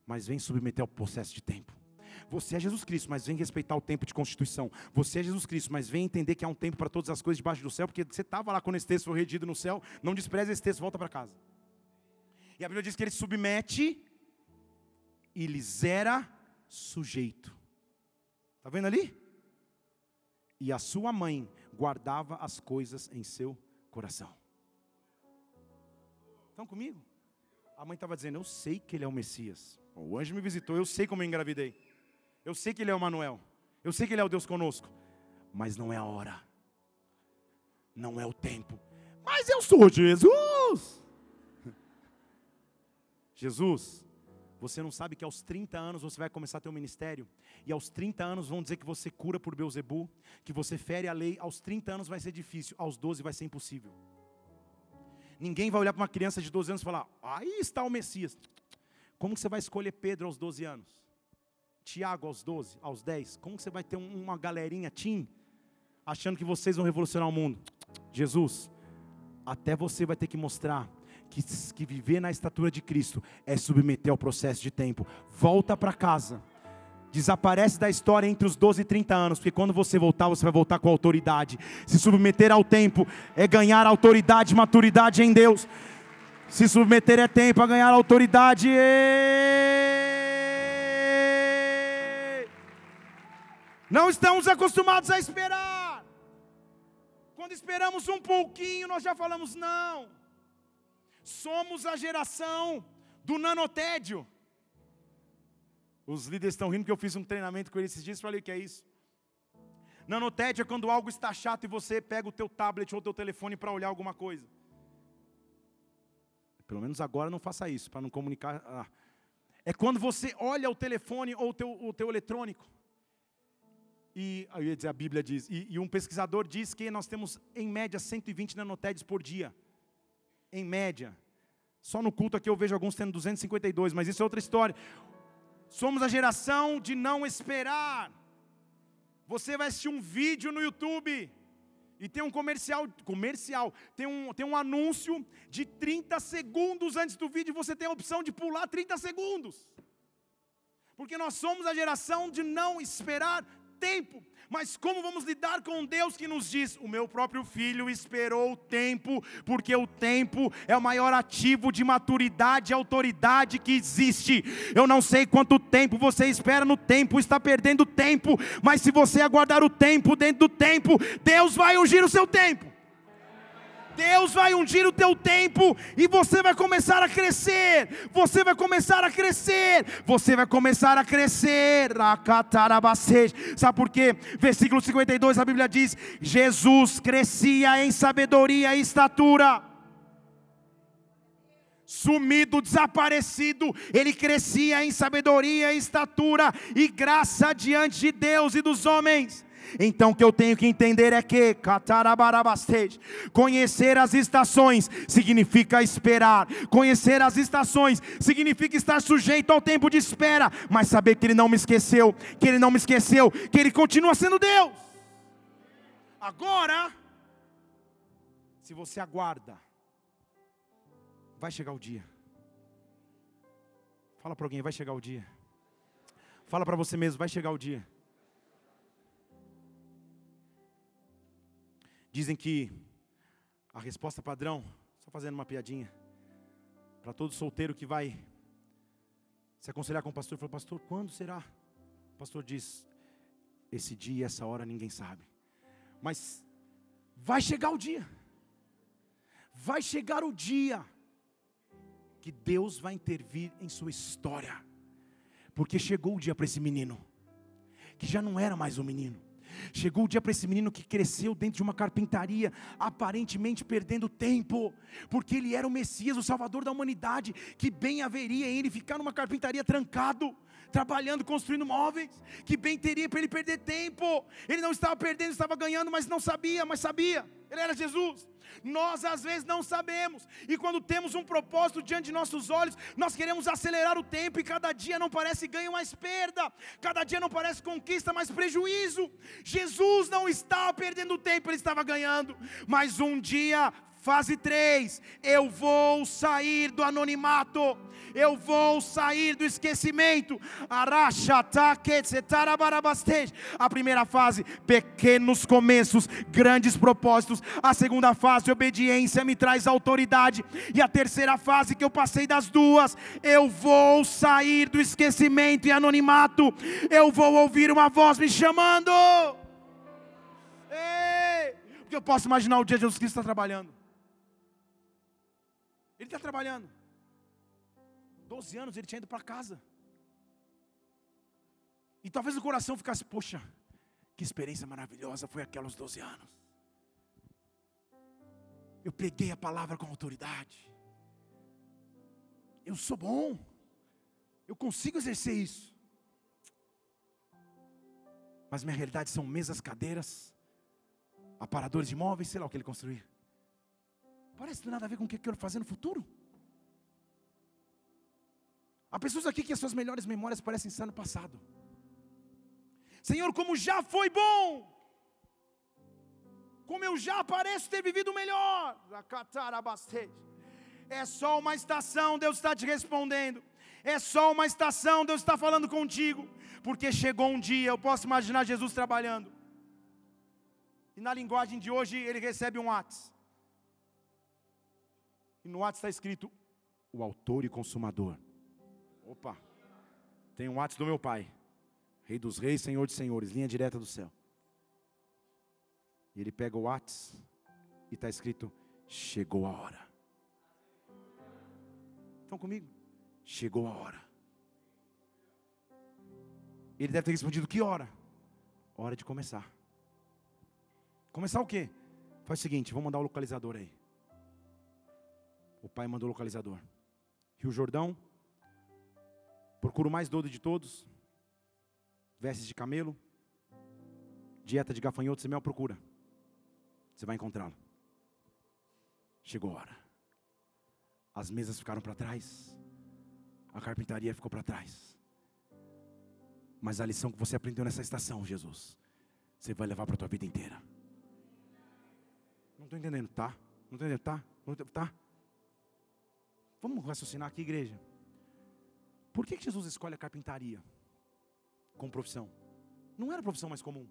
mas vem submeter ao processo de tempo. Você é Jesus Cristo, mas vem respeitar o tempo de constituição. Você é Jesus Cristo, mas vem entender que há um tempo para todas as coisas debaixo do céu, porque você estava lá quando esse texto foi redigido no céu. Não despreze esse texto, volta para casa. E a Bíblia diz que ele submete e lhes era sujeito. Está vendo ali? E a sua mãe guardava as coisas em seu coração. Estão comigo? A mãe estava dizendo: Eu sei que ele é o Messias. O anjo me visitou, eu sei como eu engravidei. Eu sei que ele é o Manuel. Eu sei que ele é o Deus conosco. Mas não é a hora. Não é o tempo. Mas eu sou Jesus. Jesus, você não sabe que aos 30 anos você vai começar um ministério, e aos 30 anos vão dizer que você cura por Beuzebu, que você fere a lei, aos 30 anos vai ser difícil, aos 12 vai ser impossível. Ninguém vai olhar para uma criança de 12 anos e falar: aí está o Messias. Como você vai escolher Pedro aos 12 anos? Tiago aos 12, aos 10? Como você vai ter uma galerinha tim achando que vocês vão revolucionar o mundo? Jesus, até você vai ter que mostrar que, que viver na estatura de Cristo é submeter ao processo de tempo. Volta para casa. Desaparece da história entre os 12 e 30 anos, porque quando você voltar, você vai voltar com autoridade. Se submeter ao tempo é ganhar autoridade, maturidade em Deus. Se submeter é tempo a ganhar autoridade. Não estamos acostumados a esperar. Quando esperamos um pouquinho, nós já falamos não. Somos a geração do nanotédio. Os líderes estão rindo que eu fiz um treinamento com eles esses dias falei o que é isso. Nanotédio é quando algo está chato e você pega o teu tablet ou o teu telefone para olhar alguma coisa. Pelo menos agora não faça isso, para não comunicar. Ah. É quando você olha o telefone ou o teu, o teu eletrônico. E ia dizer, a Bíblia diz, e, e um pesquisador diz que nós temos em média 120 nanotédios por dia em média. Só no culto aqui eu vejo alguns tendo 252, mas isso é outra história. Somos a geração de não esperar. Você vai assistir um vídeo no YouTube e tem um comercial, comercial, tem um, tem um anúncio de 30 segundos antes do vídeo, você tem a opção de pular 30 segundos. Porque nós somos a geração de não esperar tempo. Mas como vamos lidar com Deus que nos diz: o meu próprio filho esperou o tempo, porque o tempo é o maior ativo de maturidade e autoridade que existe. Eu não sei quanto tempo você espera no tempo, está perdendo tempo, mas se você aguardar o tempo dentro do tempo, Deus vai ungir o seu tempo. Deus vai ungir o teu tempo e você vai começar a crescer. Você vai começar a crescer. Você vai começar a crescer. Sabe por quê? Versículo 52 a Bíblia diz: Jesus crescia em sabedoria e estatura. Sumido, desaparecido, ele crescia em sabedoria e estatura e graça diante de Deus e dos homens. Então o que eu tenho que entender é que conhecer as estações significa esperar. Conhecer as estações significa estar sujeito ao tempo de espera, mas saber que ele não me esqueceu, que ele não me esqueceu, que ele continua sendo Deus. Agora, se você aguarda, vai chegar o dia. Fala para alguém, vai chegar o dia. Fala para você mesmo, vai chegar o dia. Dizem que a resposta padrão, só fazendo uma piadinha, para todo solteiro que vai se aconselhar com o pastor, fala, pastor, quando será? O pastor diz, esse dia e essa hora ninguém sabe. Mas vai chegar o dia. Vai chegar o dia que Deus vai intervir em sua história. Porque chegou o dia para esse menino, que já não era mais um menino. Chegou o dia para esse menino que cresceu dentro de uma carpintaria, aparentemente perdendo tempo, porque ele era o Messias, o Salvador da humanidade, que bem haveria em ele ficar numa carpintaria trancado, trabalhando, construindo móveis, que bem teria para ele perder tempo. Ele não estava perdendo, estava ganhando, mas não sabia, mas sabia. Ele era Jesus. Nós às vezes não sabemos, e quando temos um propósito diante de nossos olhos, nós queremos acelerar o tempo, e cada dia não parece ganho, mas perda, cada dia não parece conquista, mas prejuízo. Jesus não estava perdendo tempo, ele estava ganhando, mas um dia Fase 3, eu vou sair do anonimato, eu vou sair do esquecimento. A primeira fase, pequenos começos, grandes propósitos. A segunda fase, obediência me traz autoridade. E a terceira fase, que eu passei das duas, eu vou sair do esquecimento e anonimato. Eu vou ouvir uma voz me chamando. Ei! Porque eu posso imaginar o dia de Jesus Cristo está trabalhando. Ele está trabalhando. 12 anos ele tinha ido para casa. E talvez o coração ficasse, poxa, que experiência maravilhosa foi aqueles 12 anos. Eu preguei a palavra com autoridade. Eu sou bom. Eu consigo exercer isso. Mas minha realidade são mesas, cadeiras, aparadores de imóveis, sei lá o que ele construía. Parece nada a ver com o que eu quero fazer no futuro. Há pessoas aqui que as suas melhores memórias parecem estar no passado. Senhor, como já foi bom, como eu já pareço ter vivido melhor. É só uma estação, Deus está te respondendo. É só uma estação, Deus está falando contigo. Porque chegou um dia, eu posso imaginar Jesus trabalhando. E na linguagem de hoje, ele recebe um WhatsApp. E no WhatsApp está escrito: o autor e consumador. Opa, tem um WhatsApp do meu pai, Rei dos Reis, Senhor de Senhores, linha direta do céu. E ele pega o WhatsApp e está escrito: chegou a hora. Estão comigo? Chegou a hora. Ele deve ter respondido: que hora? Hora de começar. Começar o quê? Faz o seguinte, vamos mandar o localizador aí. O pai mandou o localizador. Rio Jordão. Procura o mais doido de todos. Vestes de camelo. Dieta de gafanhotos e mel procura. Você vai encontrá-lo. Chegou a hora. As mesas ficaram para trás. A carpintaria ficou para trás. Mas a lição que você aprendeu nessa estação, Jesus, você vai levar para a tua vida inteira. Não estou entendendo, tá? Não estou entendendo, tá? Não tá? Vamos raciocinar aqui, igreja. Por que Jesus escolhe a carpintaria como profissão? Não era a profissão mais comum.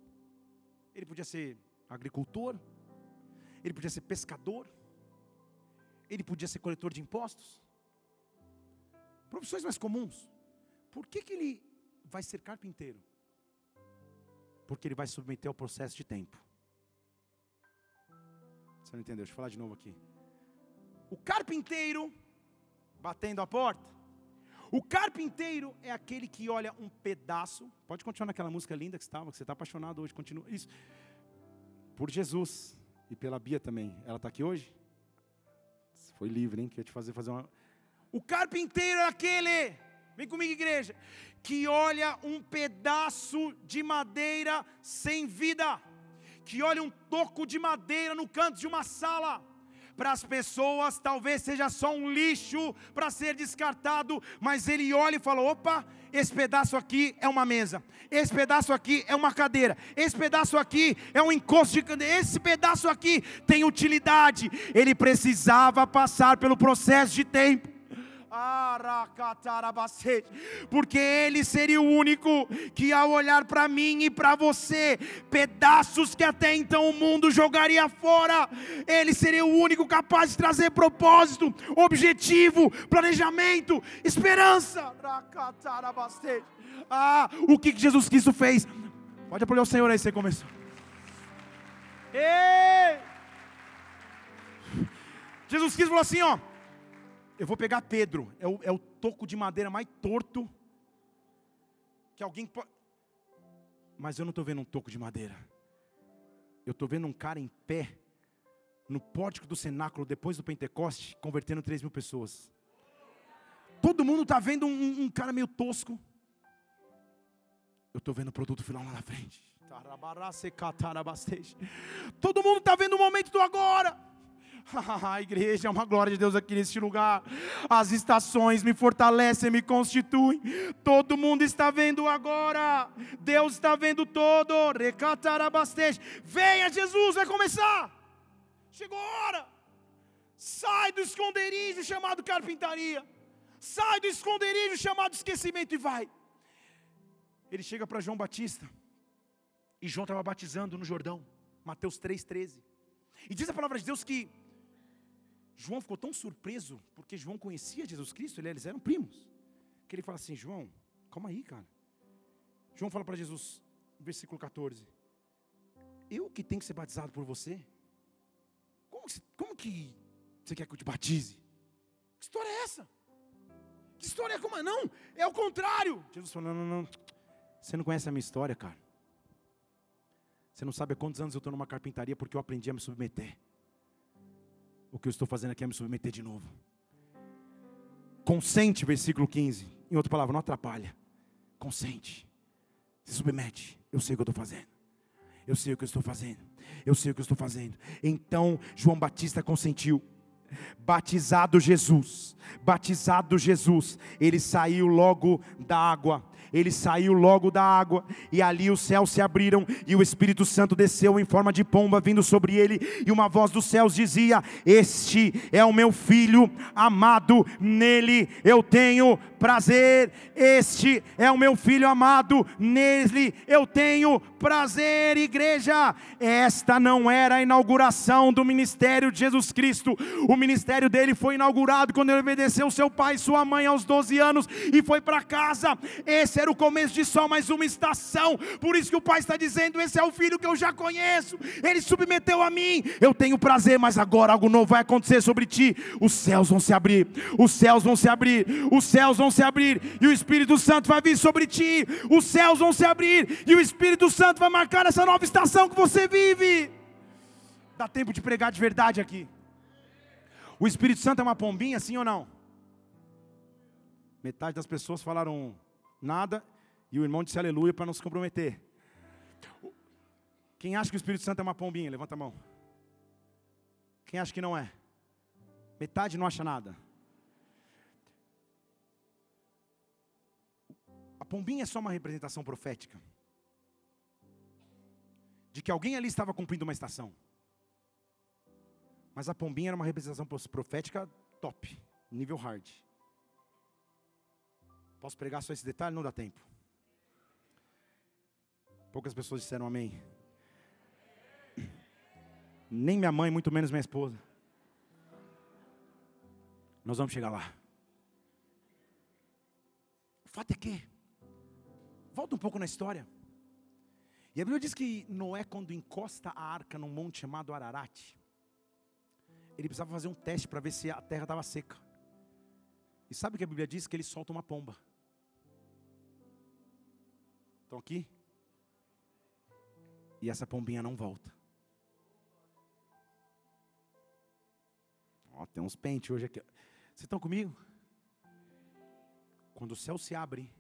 Ele podia ser agricultor, ele podia ser pescador, ele podia ser coletor de impostos. Profissões mais comuns. Por que, que ele vai ser carpinteiro? Porque ele vai submeter ao processo de tempo. Você não entendeu? Deixa eu falar de novo aqui. O carpinteiro batendo a porta. O carpinteiro é aquele que olha um pedaço. Pode continuar naquela música linda que estava, que você está apaixonado hoje. Continua isso. Por Jesus e pela Bia também. Ela está aqui hoje? Foi livre, hein? Queria te fazer fazer uma. O carpinteiro é aquele. Vem comigo, igreja. Que olha um pedaço de madeira sem vida. Que olha um toco de madeira no canto de uma sala para as pessoas talvez seja só um lixo para ser descartado, mas ele olha e fala: opa, esse pedaço aqui é uma mesa, esse pedaço aqui é uma cadeira, esse pedaço aqui é um encosto de cadeira, esse pedaço aqui tem utilidade. Ele precisava passar pelo processo de tempo. Porque Ele seria o único que, ao olhar para mim e para você, pedaços que até então o mundo jogaria fora, Ele seria o único capaz de trazer propósito, objetivo, planejamento, esperança. Ah, o que Jesus Cristo fez? Pode aplaudir o Senhor aí, você começou. Ei! Jesus Cristo falou assim: ó, eu vou pegar Pedro, é o, é o toco de madeira mais torto que alguém pode. Mas eu não estou vendo um toco de madeira, eu estou vendo um cara em pé, no pórtico do cenáculo, depois do Pentecoste, convertendo 3 mil pessoas. Todo mundo está vendo um, um cara meio tosco. Eu estou vendo o produto final lá na frente. Todo mundo está vendo o momento do agora. A igreja é uma glória de Deus aqui neste lugar. As estações me fortalecem, me constituem. Todo mundo está vendo agora. Deus está vendo todo. Recatarabastej. Venha, Jesus, vai começar. Chegou a hora. Sai do esconderijo chamado carpintaria. Sai do esconderijo chamado esquecimento e vai. Ele chega para João Batista. E João estava batizando no Jordão. Mateus 3,13. E diz a palavra de Deus que João ficou tão surpreso, porque João conhecia Jesus Cristo, eles eram primos, que ele fala assim: João, calma aí, cara. João fala para Jesus, versículo 14: Eu que tenho que ser batizado por você? Como, como que você quer que eu te batize? Que história é essa? Que história é como? É? Não, é o contrário. Jesus falou: Não, não, não. Você não conhece a minha história, cara. Você não sabe há quantos anos eu estou numa carpintaria porque eu aprendi a me submeter. O que eu estou fazendo aqui é me submeter de novo. Consente, versículo 15. Em outra palavra, não atrapalha. Consente. Se submete. Eu sei o que eu estou fazendo. Eu sei o que eu estou fazendo. Eu sei o que eu estou fazendo. Então João Batista consentiu. Batizado Jesus, batizado Jesus, ele saiu logo da água ele saiu logo da água, e ali os céus se abriram, e o Espírito Santo desceu em forma de pomba vindo sobre ele, e uma voz dos céus dizia: Este é o meu filho amado, nele eu tenho prazer. Este é o meu filho amado, nele eu tenho prazer, igreja. Esta não era a inauguração do ministério de Jesus Cristo. O ministério dele foi inaugurado quando ele obedeceu seu pai e sua mãe aos 12 anos e foi para casa. Esse era o começo de só mais uma estação. Por isso que o pai está dizendo: Esse é o filho que eu já conheço. Ele submeteu a mim. Eu tenho prazer, mas agora algo novo vai acontecer sobre ti. Os céus vão se abrir. Os céus vão se abrir. Os céus vão se abrir e o Espírito Santo vai vir sobre ti. Os céus vão se abrir e o Espírito Santo vai marcar essa nova estação que você vive. Dá tempo de pregar de verdade aqui. O Espírito Santo é uma pombinha, sim ou não? Metade das pessoas falaram nada e o irmão disse aleluia para não se comprometer. Quem acha que o Espírito Santo é uma pombinha, levanta a mão. Quem acha que não é? Metade não acha nada. pombinha é só uma representação profética de que alguém ali estava cumprindo uma estação. Mas a pombinha era uma representação profética top, nível hard. Posso pregar só esse detalhe? Não dá tempo. Poucas pessoas disseram amém. Nem minha mãe, muito menos minha esposa. Nós vamos chegar lá. O fato é que Volta um pouco na história. E a Bíblia diz que Noé, quando encosta a arca num monte chamado Ararat, ele precisava fazer um teste para ver se a terra estava seca. E sabe o que a Bíblia diz? Que ele solta uma pomba. Estão aqui? E essa pombinha não volta. Ó, tem uns pentes hoje aqui. Vocês estão comigo? Quando o céu se abre,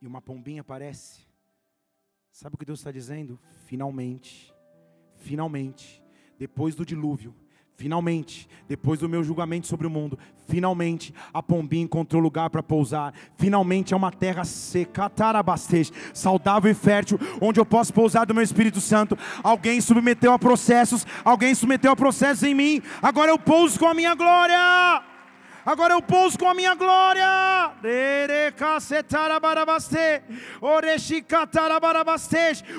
e uma pombinha aparece. Sabe o que Deus está dizendo? Finalmente, finalmente, depois do dilúvio, Finalmente, depois do meu julgamento sobre o mundo, finalmente a pombinha encontrou lugar para pousar. Finalmente é uma terra seca, tarabastej, saudável e fértil, onde eu posso pousar do meu Espírito Santo. Alguém submeteu a processos, alguém submeteu a processos em mim. Agora eu pouso com a minha glória. Agora eu pouso com a minha glória.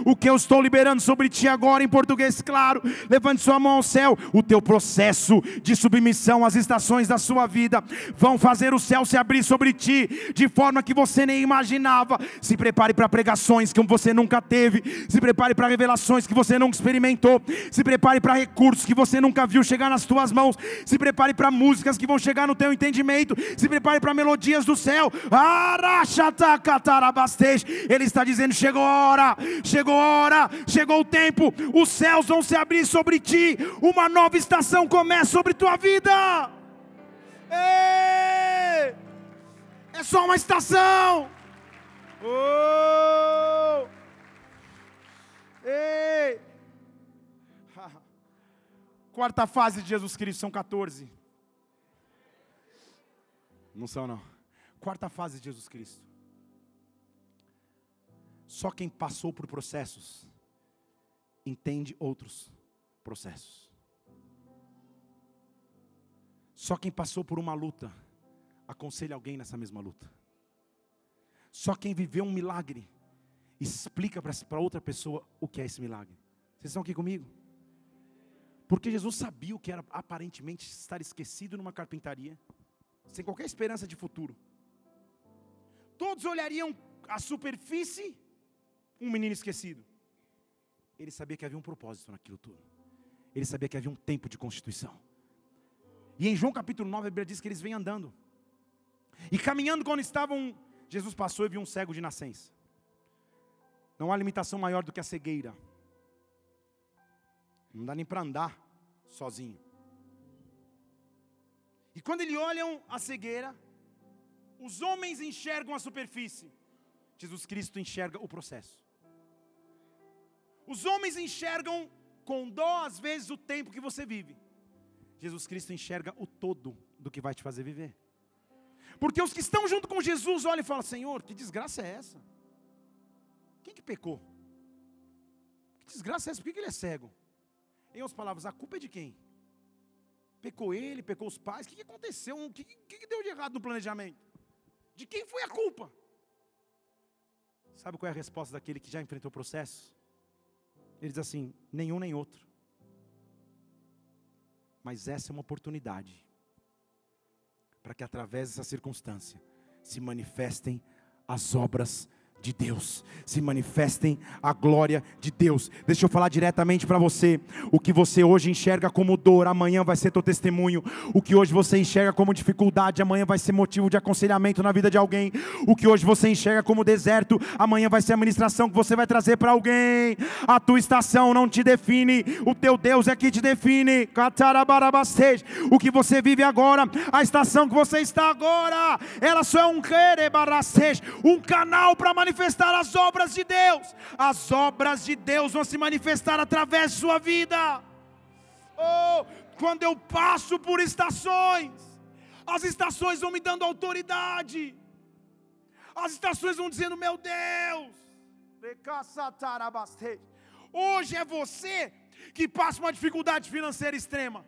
O que eu estou liberando sobre ti agora, em português claro, levante sua mão ao céu. O teu processo de submissão às estações da sua vida vão fazer o céu se abrir sobre ti, de forma que você nem imaginava. Se prepare para pregações que você nunca teve, se prepare para revelações que você nunca experimentou, se prepare para recursos que você nunca viu chegar nas tuas mãos, se prepare para músicas que vão chegar no teu entendimento. Se prepare para melodias do céu. Ele está dizendo: chegou a hora, chegou a hora, chegou o tempo. Os céus vão se abrir sobre ti. Uma nova estação começa sobre tua vida. Ei! É só uma estação. Oh! Ei! Quarta fase de Jesus Cristo, são 14. Não são, não. Quarta fase de Jesus Cristo. Só quem passou por processos entende outros processos. Só quem passou por uma luta aconselha alguém nessa mesma luta. Só quem viveu um milagre explica para outra pessoa o que é esse milagre. Vocês estão aqui comigo? Porque Jesus sabia o que era aparentemente estar esquecido numa carpintaria sem qualquer esperança de futuro. Todos olhariam a superfície, um menino esquecido. Ele sabia que havia um propósito naquilo tudo. Ele sabia que havia um tempo de constituição. E em João capítulo 9, a Bíblia diz que eles vêm andando. E caminhando quando estavam, Jesus passou e viu um cego de nascença. Não há limitação maior do que a cegueira. Não dá nem para andar sozinho. E quando eles olham a cegueira, os homens enxergam a superfície, Jesus Cristo enxerga o processo. Os homens enxergam com dó, às vezes, o tempo que você vive. Jesus Cristo enxerga o todo do que vai te fazer viver. Porque os que estão junto com Jesus olham e falam: Senhor, que desgraça é essa? Quem que pecou? Que desgraça é essa? Por que ele é cego? Em outras palavras, a culpa é de quem? Pecou ele, pecou os pais. O que, aconteceu? O que, deu de errado no planejamento? De quem foi a culpa? Sabe qual é a resposta daquele que já enfrentou o processo? Ele diz assim: nenhum nem outro. Mas essa é uma oportunidade para que através dessa circunstância se manifestem as obras de Deus, se manifestem a glória de Deus. Deixa eu falar diretamente para você. O que você hoje enxerga como dor, amanhã vai ser teu testemunho. O que hoje você enxerga como dificuldade, amanhã vai ser motivo de aconselhamento na vida de alguém. O que hoje você enxerga como deserto, amanhã vai ser a ministração que você vai trazer para alguém. A tua estação não te define, o teu Deus é que te define. O que você vive agora, a estação que você está agora, ela só é um um canal para manifestar manifestar as obras de Deus. As obras de Deus vão se manifestar através de sua vida. Oh, quando eu passo por estações, as estações vão me dando autoridade. As estações vão dizendo: Meu Deus, hoje é você que passa uma dificuldade financeira extrema.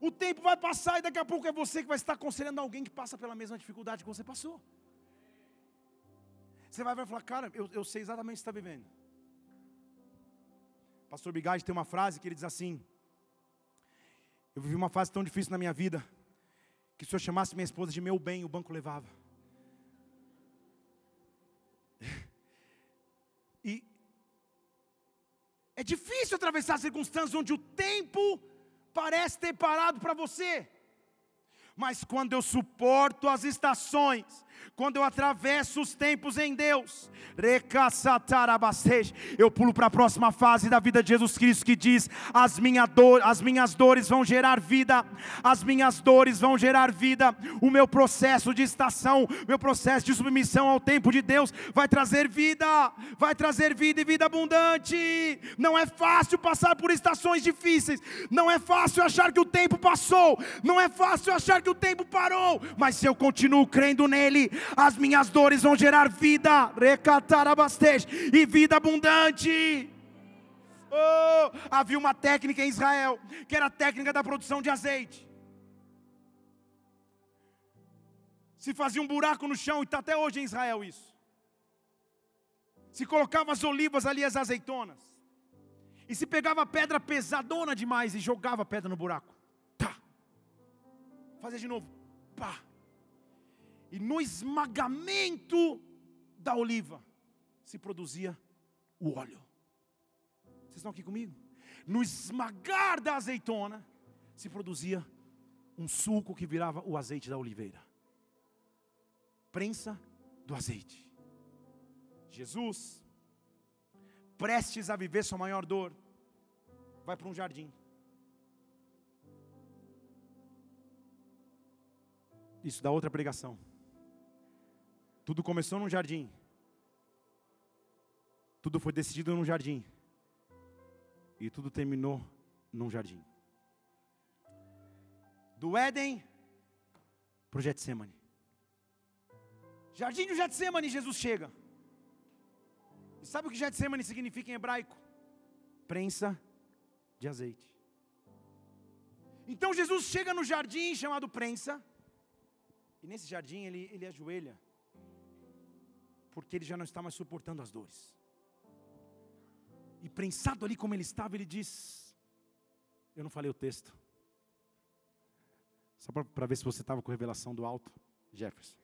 O tempo vai passar e daqui a pouco é você que vai estar aconselhando alguém que passa pela mesma dificuldade que você passou. Você vai falar, cara, eu, eu sei exatamente o que você está vivendo. Pastor Bigade tem uma frase que ele diz assim: Eu vivi uma fase tão difícil na minha vida, que se eu chamasse minha esposa de meu bem, o banco levava. E é difícil atravessar circunstâncias onde o tempo parece ter parado para você. Mas quando eu suporto as estações, quando eu atravesso os tempos em Deus, eu pulo para a próxima fase da vida de Jesus Cristo que diz: as, minha dor, as minhas dores vão gerar vida, as minhas dores vão gerar vida, o meu processo de estação, meu processo de submissão ao tempo de Deus vai trazer vida, vai trazer vida e vida abundante. Não é fácil passar por estações difíceis, não é fácil achar que o tempo passou, não é fácil achar que o tempo parou, mas se eu continuo crendo nele, as minhas dores vão gerar vida, e vida abundante. Oh, havia uma técnica em Israel, que era a técnica da produção de azeite. Se fazia um buraco no chão, e está até hoje em Israel isso. Se colocava as olivas ali, as azeitonas. E se pegava pedra pesadona demais e jogava a pedra no buraco. Tá. Fazia de novo. Pá. E no esmagamento da oliva se produzia o óleo. Vocês estão aqui comigo? No esmagar da azeitona se produzia um suco que virava o azeite da oliveira. Prensa do azeite. Jesus, prestes a viver sua maior dor, vai para um jardim. Isso dá outra pregação. Tudo começou num jardim. Tudo foi decidido num jardim. E tudo terminou num jardim. Do Éden para o Getsemane. Jardim do Getsemane, Jesus chega. E sabe o que Getsemane significa em hebraico? Prensa de azeite. Então Jesus chega no jardim chamado prensa. E nesse jardim ele, ele ajoelha. Porque ele já não está mais suportando as dores. E prensado ali como ele estava, ele diz: Eu não falei o texto. Só para ver se você estava com revelação do alto, Jefferson.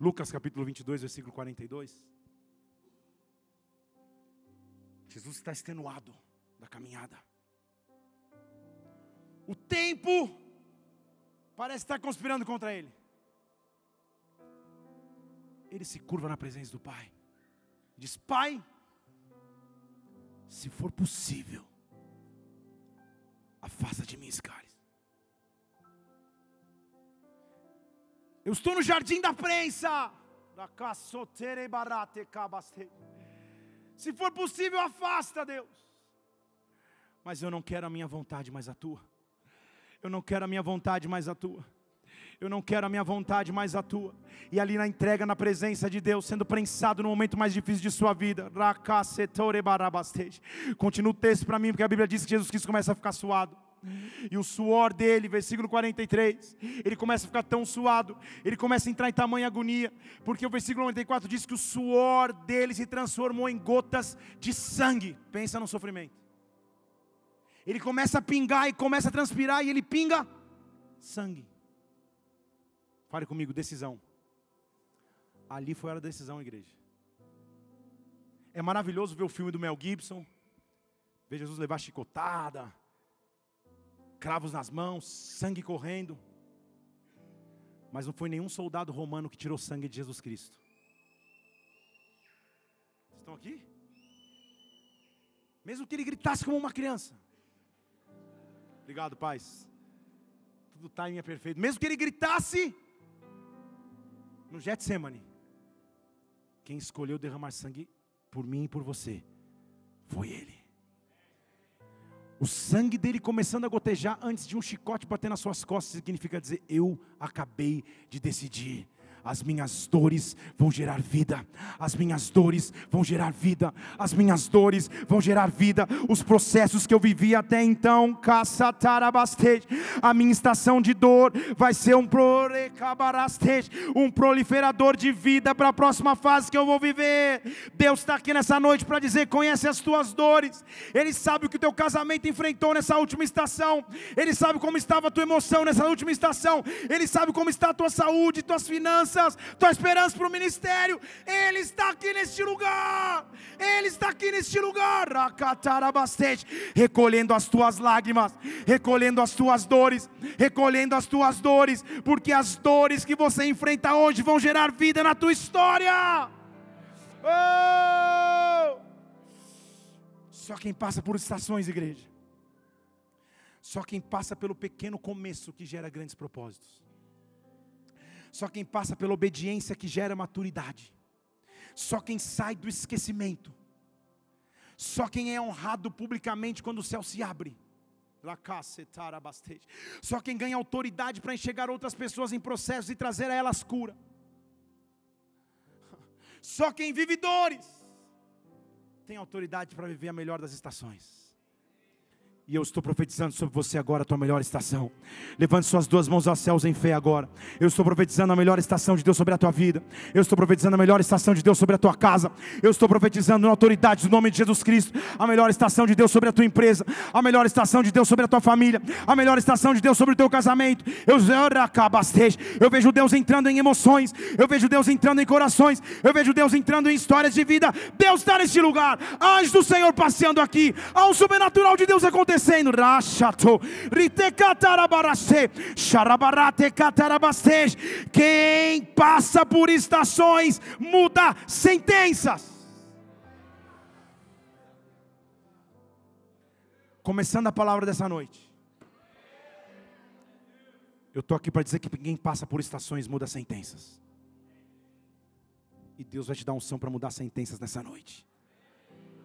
Lucas capítulo 22, versículo 42. Jesus está extenuado da caminhada. O tempo parece estar conspirando contra ele. Ele se curva na presença do Pai. Diz: Pai, se for possível, afasta de mim esse cálice. Eu estou no jardim da prensa. Se for possível, afasta, Deus. Mas eu não quero a minha vontade, mas a tua. Eu não quero a minha vontade, mas a tua. Eu não quero a minha vontade, mas a tua. E ali na entrega, na presença de Deus, sendo prensado no momento mais difícil de sua vida. Continua o texto para mim, porque a Bíblia diz que Jesus Cristo começa a ficar suado. E o suor dele, versículo 43, ele começa a ficar tão suado, ele começa a entrar em tamanha agonia, porque o versículo 94 diz que o suor dele se transformou em gotas de sangue. Pensa no sofrimento. Ele começa a pingar e começa a transpirar e ele pinga sangue. Fale comigo, decisão. Ali foi a decisão, igreja. É maravilhoso ver o filme do Mel Gibson, ver Jesus levar chicotada, cravos nas mãos, sangue correndo. Mas não foi nenhum soldado romano que tirou sangue de Jesus Cristo. Estão aqui? Mesmo que ele gritasse como uma criança. Obrigado, paz. Tudo em é perfeito. Mesmo que ele gritasse no Getsemane, quem escolheu derramar sangue por mim e por você foi ele. O sangue dele começando a gotejar antes de um chicote bater nas suas costas significa dizer: Eu acabei de decidir as minhas dores vão gerar vida, as minhas dores vão gerar vida, as minhas dores vão gerar vida. Os processos que eu vivi até então, a minha estação de dor vai ser um um proliferador de vida para a próxima fase que eu vou viver. Deus está aqui nessa noite para dizer: conhece as tuas dores, Ele sabe o que o teu casamento enfrentou nessa última estação, Ele sabe como estava a tua emoção nessa última estação, Ele sabe como está a tua saúde, tuas finanças finanças, tua esperança para o ministério, Ele está aqui neste lugar, Ele está aqui neste lugar, recolhendo as tuas lágrimas, recolhendo as tuas dores, recolhendo as tuas dores, porque as dores que você enfrenta hoje vão gerar vida na tua história. Oh! Só quem passa por estações, igreja. Só quem passa pelo pequeno começo que gera grandes propósitos. Só quem passa pela obediência que gera maturidade. Só quem sai do esquecimento. Só quem é honrado publicamente quando o céu se abre. Só quem ganha autoridade para enxergar outras pessoas em processos e trazer a elas cura. Só quem vive dores tem autoridade para viver a melhor das estações. E eu estou profetizando sobre você agora a tua melhor estação. Levante suas duas mãos aos céus em fé agora. Eu estou profetizando a melhor estação de Deus sobre a tua vida. Eu estou profetizando a melhor estação de Deus sobre a tua casa. Eu estou profetizando na autoridade do nome de Jesus Cristo a melhor estação de Deus sobre a tua empresa, a melhor estação de Deus sobre a tua família, a melhor estação de Deus sobre o teu casamento. Eu, eu vejo Deus entrando em emoções, eu vejo Deus entrando em corações, eu vejo Deus entrando em histórias de vida. Deus está neste lugar. Anjo do Senhor passeando aqui. Há um sobrenatural de Deus acontecendo Rachato, Quem passa por estações muda sentenças. Começando a palavra dessa noite. Eu estou aqui para dizer que quem passa por estações muda sentenças. E Deus vai te dar um som para mudar sentenças nessa noite.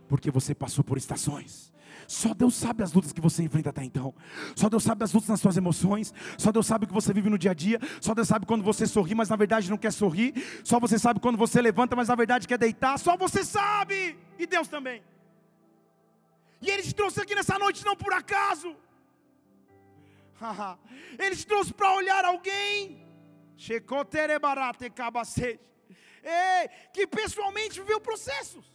Porque você passou por estações. Só Deus sabe as lutas que você enfrenta até então. Só Deus sabe as lutas nas suas emoções. Só Deus sabe o que você vive no dia a dia. Só Deus sabe quando você sorri, mas na verdade não quer sorrir. Só você sabe quando você levanta, mas na verdade quer deitar. Só você sabe. E Deus também. E Ele te trouxe aqui nessa noite não por acaso. Ele te trouxe para olhar alguém. Que pessoalmente viveu processos.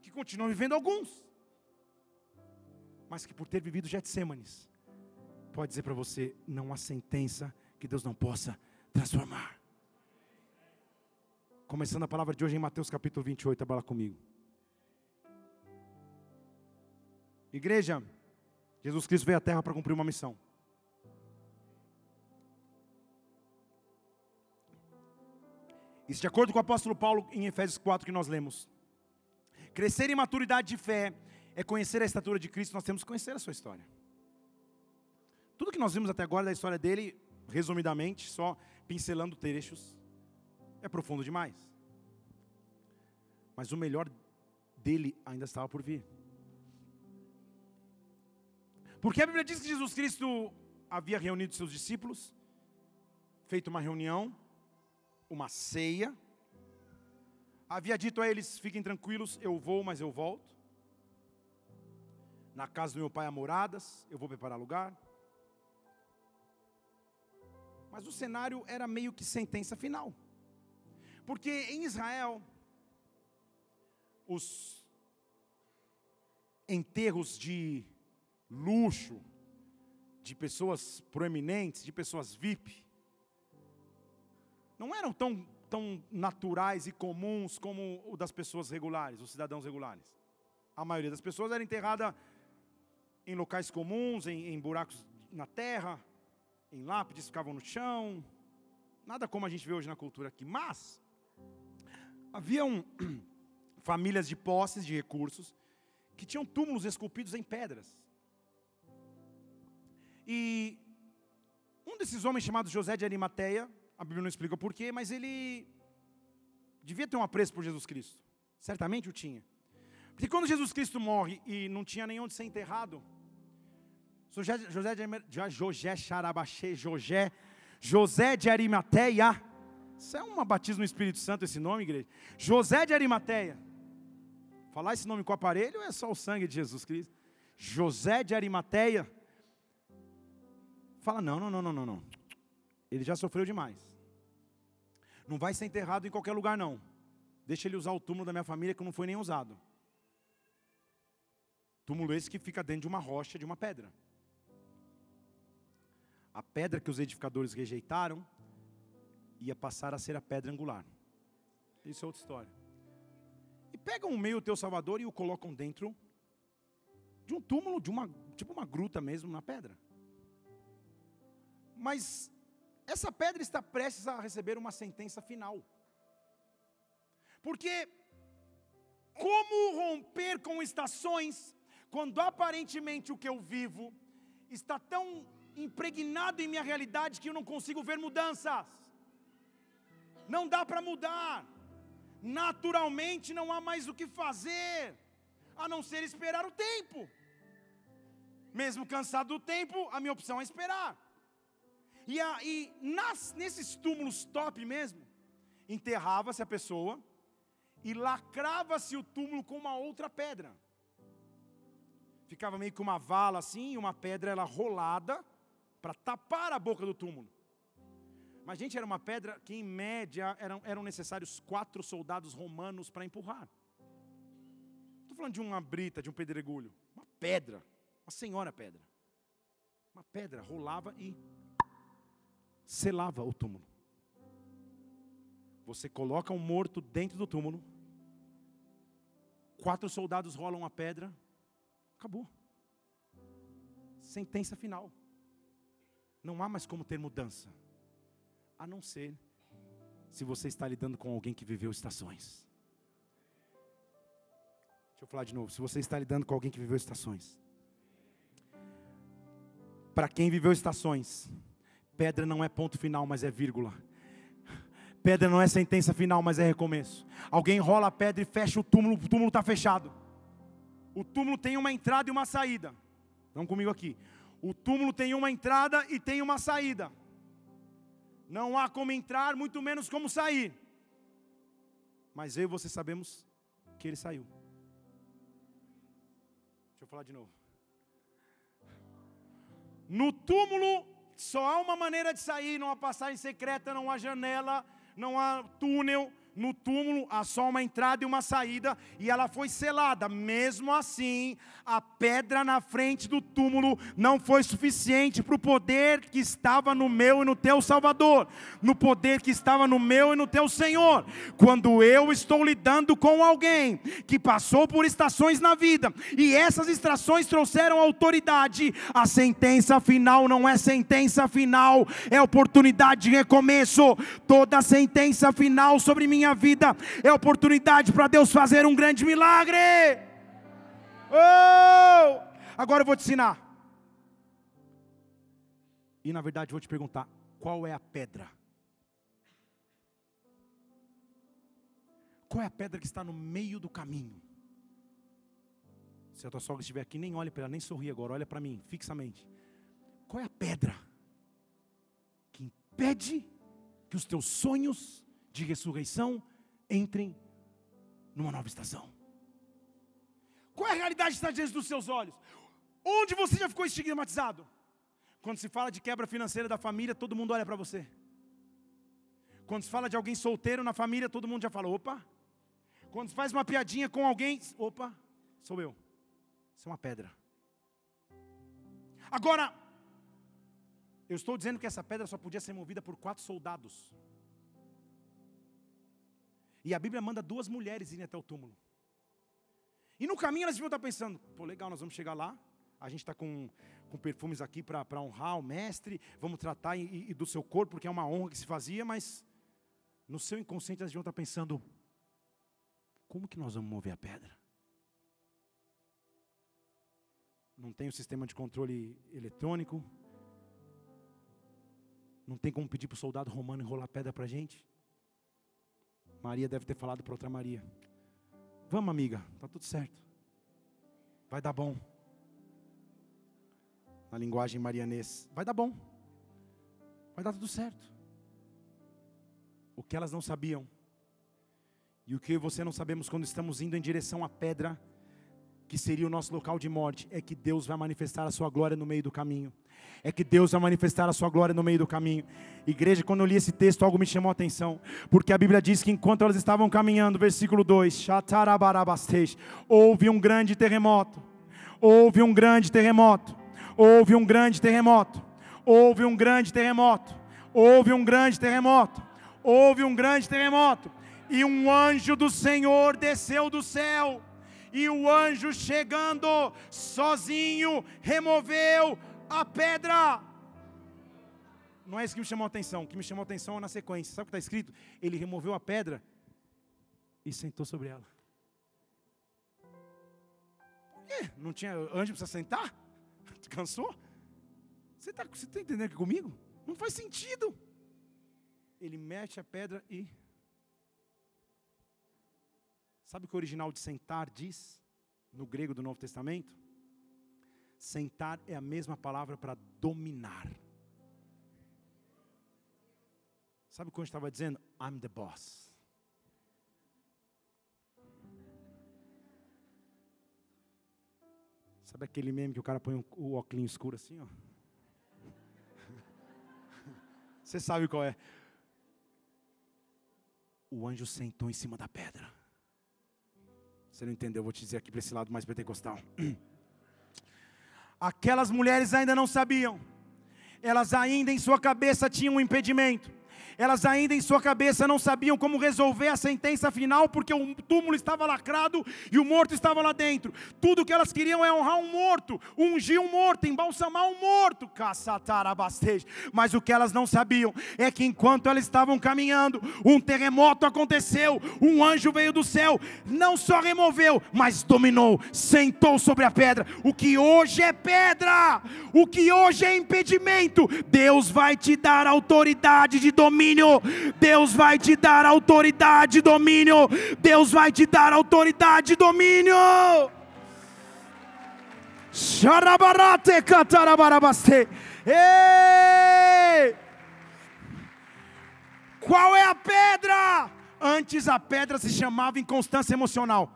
Que continua vivendo alguns mas que por ter vivido Getsêmanes, pode dizer para você: não há sentença que Deus não possa transformar. Começando a palavra de hoje em Mateus capítulo 28, abala comigo. Igreja, Jesus Cristo veio à terra para cumprir uma missão. Isso de acordo com o apóstolo Paulo em Efésios 4 que nós lemos. Crescer em maturidade de fé é conhecer a estatura de Cristo, nós temos que conhecer a sua história. Tudo que nós vimos até agora da história dele, resumidamente, só pincelando trechos, é profundo demais. Mas o melhor dele ainda estava por vir. Porque a Bíblia diz que Jesus Cristo havia reunido seus discípulos, feito uma reunião, uma ceia, havia dito a eles: fiquem tranquilos, eu vou, mas eu volto. Na casa do meu pai há moradas, eu vou preparar lugar. Mas o cenário era meio que sentença final. Porque em Israel, os enterros de luxo, de pessoas proeminentes, de pessoas VIP, não eram tão, tão naturais e comuns como o das pessoas regulares, os cidadãos regulares. A maioria das pessoas era enterrada em locais comuns, em, em buracos na terra, em lápides ficavam no chão, nada como a gente vê hoje na cultura aqui. Mas haviam famílias de posses, de recursos, que tinham túmulos esculpidos em pedras. E um desses homens chamado José de Arimateia, a Bíblia não explica porquê, mas ele devia ter um apreço por Jesus Cristo. Certamente o tinha. Porque quando Jesus Cristo morre e não tinha nem onde ser enterrado, José, de José Xarabaxê, José, José de Arimateia. Isso é uma batismo no Espírito Santo esse nome, igreja? José de Arimateia. Falar esse nome com o aparelho é só o sangue de Jesus Cristo. José de Arimateia. Fala, não, não, não, não, não, não. Ele já sofreu demais. Não vai ser enterrado em qualquer lugar, não. Deixa ele usar o túmulo da minha família que não foi nem usado. Túmulo esse que fica dentro de uma rocha, de uma pedra a pedra que os edificadores rejeitaram ia passar a ser a pedra angular. Isso é outra história. E pegam o meio teu Salvador e o colocam dentro de um túmulo, de uma tipo uma gruta mesmo na pedra. Mas essa pedra está prestes a receber uma sentença final. Porque como romper com estações quando aparentemente o que eu vivo está tão impregnado em minha realidade que eu não consigo ver mudanças. Não dá para mudar. Naturalmente não há mais o que fazer, a não ser esperar o tempo. Mesmo cansado do tempo, a minha opção é esperar. E, a, nas, nesses túmulos top mesmo, enterrava-se a pessoa e lacrava-se o túmulo com uma outra pedra. ficava meio que uma vala assim, uma pedra ela rolada para tapar a boca do túmulo. Mas, gente, era uma pedra que, em média, eram, eram necessários quatro soldados romanos para empurrar. Estou falando de uma brita, de um pedregulho. Uma pedra, uma senhora pedra. Uma pedra rolava e selava o túmulo. Você coloca um morto dentro do túmulo, quatro soldados rolam a pedra, acabou. Sentença final. Não há mais como ter mudança a não ser se você está lidando com alguém que viveu estações. Deixa eu falar de novo. Se você está lidando com alguém que viveu estações. Para quem viveu estações, pedra não é ponto final, mas é vírgula. Pedra não é sentença final, mas é recomeço. Alguém rola a pedra e fecha o túmulo, o túmulo está fechado. O túmulo tem uma entrada e uma saída. Estão comigo aqui. O túmulo tem uma entrada e tem uma saída. Não há como entrar, muito menos como sair. Mas eu e você sabemos que ele saiu. Deixa eu falar de novo. No túmulo só há uma maneira de sair, não há passagem secreta, não há janela, não há túnel, no túmulo há só uma entrada e uma saída, e ela foi selada. Mesmo assim, a pedra na frente do túmulo não foi suficiente para o poder que estava no meu e no teu Salvador, no poder que estava no meu e no teu Senhor. Quando eu estou lidando com alguém que passou por estações na vida, e essas estações trouxeram autoridade, a sentença final não é sentença final, é oportunidade de recomeço. Toda sentença final sobre minha minha vida é oportunidade para Deus fazer um grande milagre. Oh! Agora eu vou te ensinar. E na verdade vou te perguntar: qual é a pedra? Qual é a pedra que está no meio do caminho? Se a tua sogra estiver aqui, nem olhe para ela, nem sorri agora, olha para mim, fixamente. Qual é a pedra que impede que os teus sonhos de ressurreição entrem numa nova estação. Qual é a realidade que está diante dos seus olhos? Onde você já ficou estigmatizado? Quando se fala de quebra financeira da família, todo mundo olha para você. Quando se fala de alguém solteiro na família, todo mundo já fala: opa. Quando se faz uma piadinha com alguém, opa, sou eu. Isso é uma pedra. Agora, eu estou dizendo que essa pedra só podia ser movida por quatro soldados. E a Bíblia manda duas mulheres irem até o túmulo. E no caminho elas deviam estar pensando: pô, legal, nós vamos chegar lá. A gente está com, com perfumes aqui para honrar o mestre. Vamos tratar e, e do seu corpo, porque é uma honra que se fazia. Mas no seu inconsciente elas deviam estar pensando: como que nós vamos mover a pedra? Não tem o sistema de controle eletrônico. Não tem como pedir para o soldado romano enrolar pedra para a gente. Maria deve ter falado para outra Maria: Vamos, amiga, tá tudo certo. Vai dar bom. Na linguagem marianês, vai dar bom. Vai dar tudo certo. O que elas não sabiam, e o que você não sabemos quando estamos indo em direção à pedra, que seria o nosso local de morte, é que Deus vai manifestar a sua glória no meio do caminho. É que Deus vai manifestar a sua glória no meio do caminho. Igreja, quando eu li esse texto, algo me chamou a atenção, porque a Bíblia diz que enquanto elas estavam caminhando, versículo 2, houve um grande terremoto. Houve um grande terremoto. Houve um grande terremoto. Houve um grande terremoto. Houve um grande terremoto. Houve um grande terremoto. E um anjo do Senhor desceu do céu e o anjo chegando sozinho removeu a pedra. Não é isso que me chamou a atenção. O que me chamou a atenção é na sequência. Sabe o que está escrito? Ele removeu a pedra e sentou sobre ela. Por quê? Não tinha anjo para sentar? Cansou? Você está você tá entendendo aqui comigo? Não faz sentido. Ele mexe a pedra e Sabe o que o original de sentar diz? No grego do Novo Testamento? Sentar é a mesma palavra para dominar. Sabe o que eu estava dizendo? I'm the boss. Sabe aquele meme que o cara põe o óculos escuro assim, ó? Você sabe qual é? O anjo sentou em cima da pedra. Você não entendeu? Eu vou te dizer aqui para esse lado mais pentecostal. Aquelas mulheres ainda não sabiam. Elas ainda em sua cabeça tinham um impedimento elas ainda em sua cabeça não sabiam como resolver a sentença final, porque o túmulo estava lacrado e o morto estava lá dentro. Tudo que elas queriam é honrar um morto, ungir um morto, embalsamar um morto, mas o que elas não sabiam é que enquanto elas estavam caminhando, um terremoto aconteceu, um anjo veio do céu, não só removeu, mas dominou, sentou sobre a pedra. O que hoje é pedra, o que hoje é impedimento, Deus vai te dar autoridade de domínio domínio. Deus vai te dar autoridade e domínio. Deus vai te dar autoridade e domínio. Xarabarate catarabarabaste. Ei! Qual é a pedra? Antes a pedra se chamava inconstância emocional.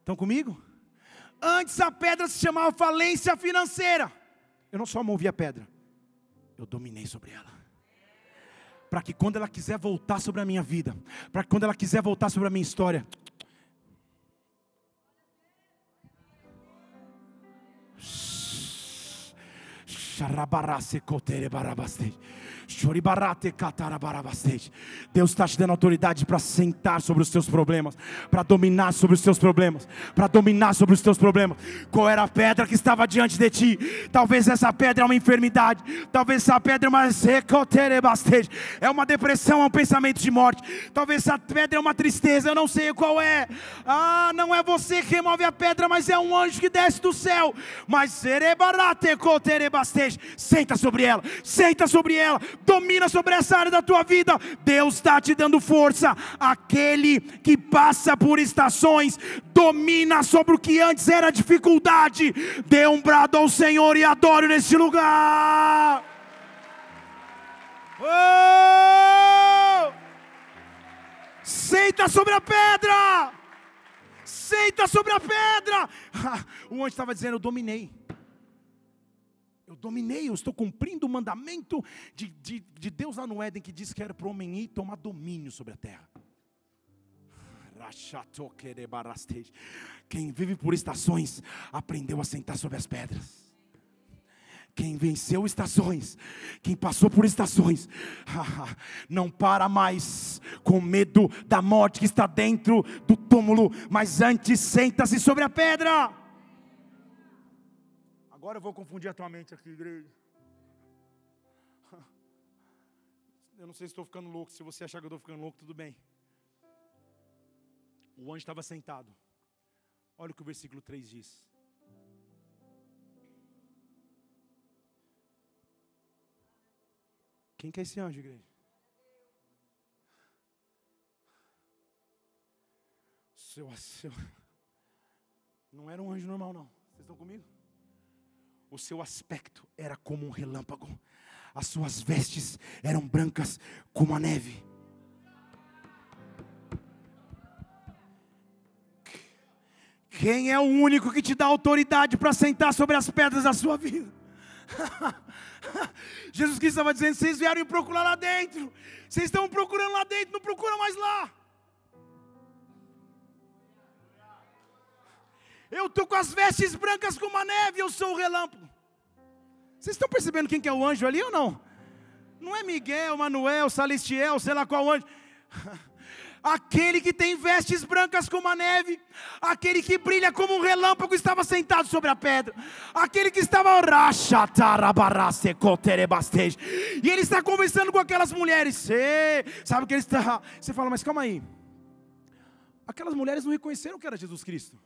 Estão comigo? Antes a pedra se chamava falência financeira. Eu não só movi a pedra, eu dominei sobre ela. Para que quando ela quiser voltar sobre a minha vida, para que quando ela quiser voltar sobre a minha história, Deus está te dando autoridade para sentar sobre os teus problemas, para dominar sobre os teus problemas, para dominar sobre os teus problemas. Qual era a pedra que estava diante de ti? Talvez essa pedra é uma enfermidade, talvez essa pedra é uma é uma depressão, é um pensamento de morte. Talvez essa pedra é uma tristeza, eu não sei qual é. Ah, não é você que remove a pedra, mas é um anjo que desce do céu. Mas senta sobre ela, senta sobre ela domina sobre essa área da tua vida. Deus está te dando força. Aquele que passa por estações, domina sobre o que antes era dificuldade. Dê um brado ao Senhor e adore nesse lugar. Oh! Senta sobre a pedra. Senta sobre a pedra. O anjo estava dizendo: Eu dominei. Dominei, eu estou cumprindo o mandamento de, de, de Deus lá no Éden que diz que era para o homem ir tomar domínio sobre a terra. Quem vive por estações aprendeu a sentar sobre as pedras. Quem venceu estações, quem passou por estações, não para mais com medo da morte que está dentro do túmulo, mas antes senta-se sobre a pedra. Agora eu vou confundir a tua mente aqui, igreja. Eu não sei se estou ficando louco. Se você achar que eu estou ficando louco, tudo bem. O anjo estava sentado. Olha o que o versículo 3 diz. Quem que é esse anjo, igreja? Seu, seu, não era um anjo normal, não. Vocês estão comigo? O seu aspecto era como um relâmpago, as suas vestes eram brancas como a neve. Quem é o único que te dá autoridade para sentar sobre as pedras da sua vida? Jesus Cristo estava dizendo: vocês vieram procurar lá dentro, vocês estão procurando lá dentro, não procura mais lá. Eu estou com as vestes brancas como a neve, eu sou o relâmpago. Vocês estão percebendo quem que é o anjo ali ou não? Não é Miguel, Manuel, Salestiel, sei lá qual anjo. Aquele que tem vestes brancas como a neve, aquele que brilha como um relâmpago estava sentado sobre a pedra, aquele que estava e ele está conversando com aquelas mulheres. sabe o que ele está? Você fala, mas calma aí. Aquelas mulheres não reconheceram que era Jesus Cristo.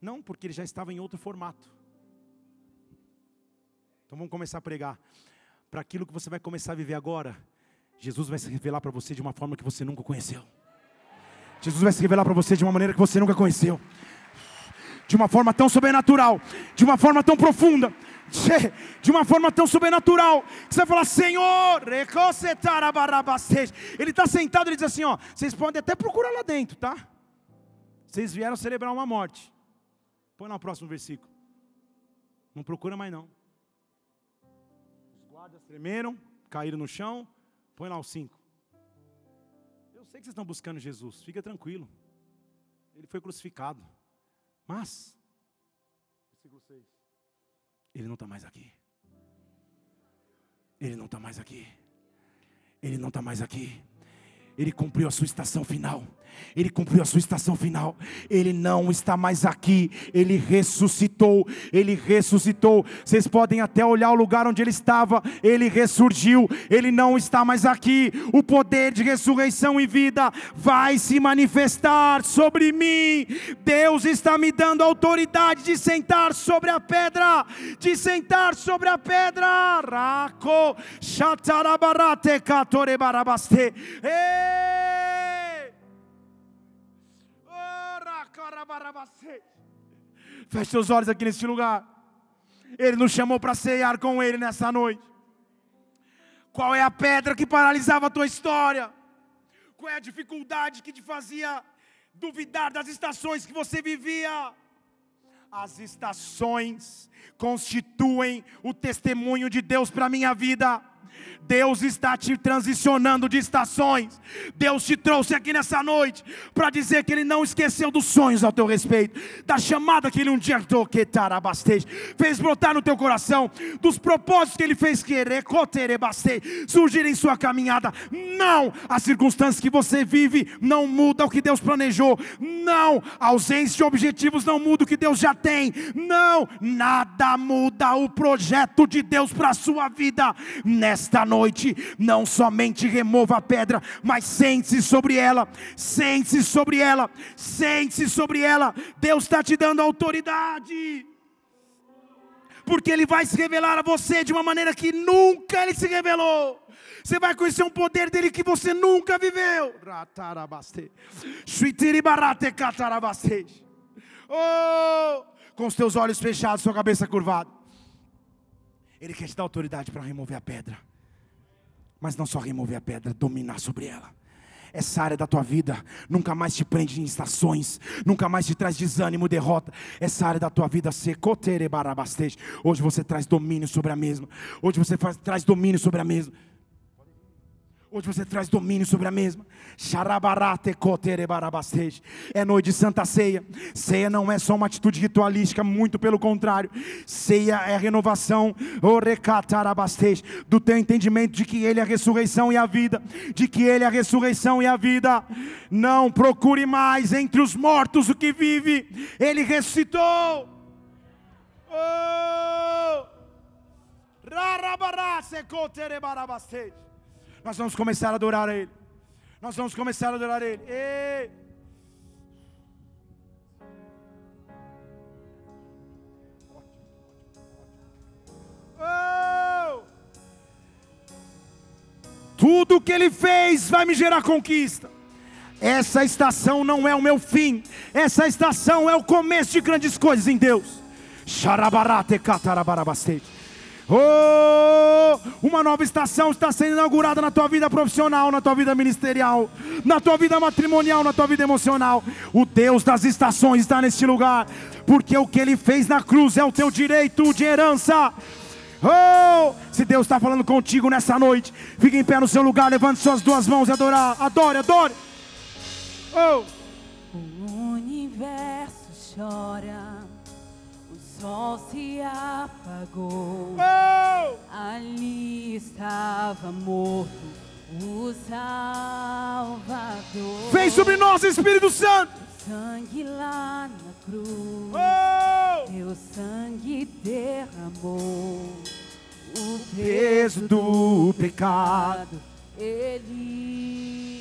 Não, porque ele já estava em outro formato. Então vamos começar a pregar. Para aquilo que você vai começar a viver agora, Jesus vai se revelar para você de uma forma que você nunca conheceu. Jesus vai se revelar para você de uma maneira que você nunca conheceu. De uma forma tão sobrenatural, de uma forma tão profunda, de uma forma tão sobrenatural, que você vai falar, Senhor, Ele está sentado e diz assim: ó, vocês podem até procurar lá dentro, tá? Vocês vieram celebrar uma morte. Põe lá o próximo versículo. Não procura mais não. Os guardas tremeram, caíram no chão. Põe lá os cinco. Eu sei que vocês estão buscando Jesus, fica tranquilo. Ele foi crucificado. Mas, versículo 6. Ele não está mais aqui. Ele não está mais aqui. Ele não está mais aqui. Ele cumpriu a sua estação final. Ele cumpriu a sua estação final. Ele não está mais aqui. Ele ressuscitou. Ele ressuscitou. Vocês podem até olhar o lugar onde ele estava. Ele ressurgiu. Ele não está mais aqui. O poder de ressurreição e vida vai se manifestar sobre mim. Deus está me dando autoridade de sentar sobre a pedra. De sentar sobre a pedra. Raco! Feche seus olhos aqui neste lugar. Ele nos chamou para ceiar com Ele nessa noite. Qual é a pedra que paralisava a tua história? Qual é a dificuldade que te fazia duvidar das estações que você vivia? As estações constituem o testemunho de Deus para a minha vida. Deus está te transicionando de estações. Deus te trouxe aqui nessa noite para dizer que Ele não esqueceu dos sonhos ao teu respeito, da chamada que Ele um dia fez brotar no teu coração, dos propósitos que Ele fez querer surgir em sua caminhada. Não, as circunstâncias que você vive não muda o que Deus planejou. Não, a ausência de objetivos não muda o que Deus já tem. Não, nada muda o projeto de Deus para a sua vida nesta noite, não somente remova a pedra, mas sente-se sobre ela, sente-se sobre ela, sente-se sobre ela. Deus está te dando autoridade. Porque Ele vai se revelar a você de uma maneira que nunca Ele se revelou. Você vai conhecer um poder dele que você nunca viveu. Oh, com os teus olhos fechados, sua cabeça curvada. Ele quer te dar autoridade para remover a pedra. Mas não só remover a pedra, dominar sobre ela. Essa área da tua vida nunca mais te prende em estações, nunca mais te traz desânimo, derrota. Essa área da tua vida secoterebarabastej. Hoje você traz domínio sobre a mesma. Hoje você faz, traz domínio sobre a mesma. Hoje você traz domínio sobre a mesma. É noite de Santa Ceia. Ceia não é só uma atitude ritualística, muito pelo contrário. Ceia é a renovação do teu entendimento de que Ele é a ressurreição e a vida. De que Ele é a ressurreição e a vida. Não procure mais entre os mortos o que vive. Ele ressuscitou. Oh! Nós vamos começar a adorar a Ele. Nós vamos começar a adorar a Ele. Oh! Tudo que Ele fez vai me gerar conquista. Essa estação não é o meu fim. Essa estação é o começo de grandes coisas em Deus. Xarabarate catarabarabastete. Oh, uma nova estação está sendo inaugurada na tua vida profissional, na tua vida ministerial, na tua vida matrimonial, na tua vida emocional. O Deus das estações está neste lugar, porque o que Ele fez na cruz é o teu direito de herança. Oh, se Deus está falando contigo nessa noite, fique em pé no seu lugar, levante suas duas mãos e adorar. Adore, adore. Oh. O universo chora sol se apagou. Oh! Ali estava morto o Salvador. Vem sobre nós, Espírito Santo. Sangue lá na cruz. Oh! Teu sangue derramou o peso do pecado. Ele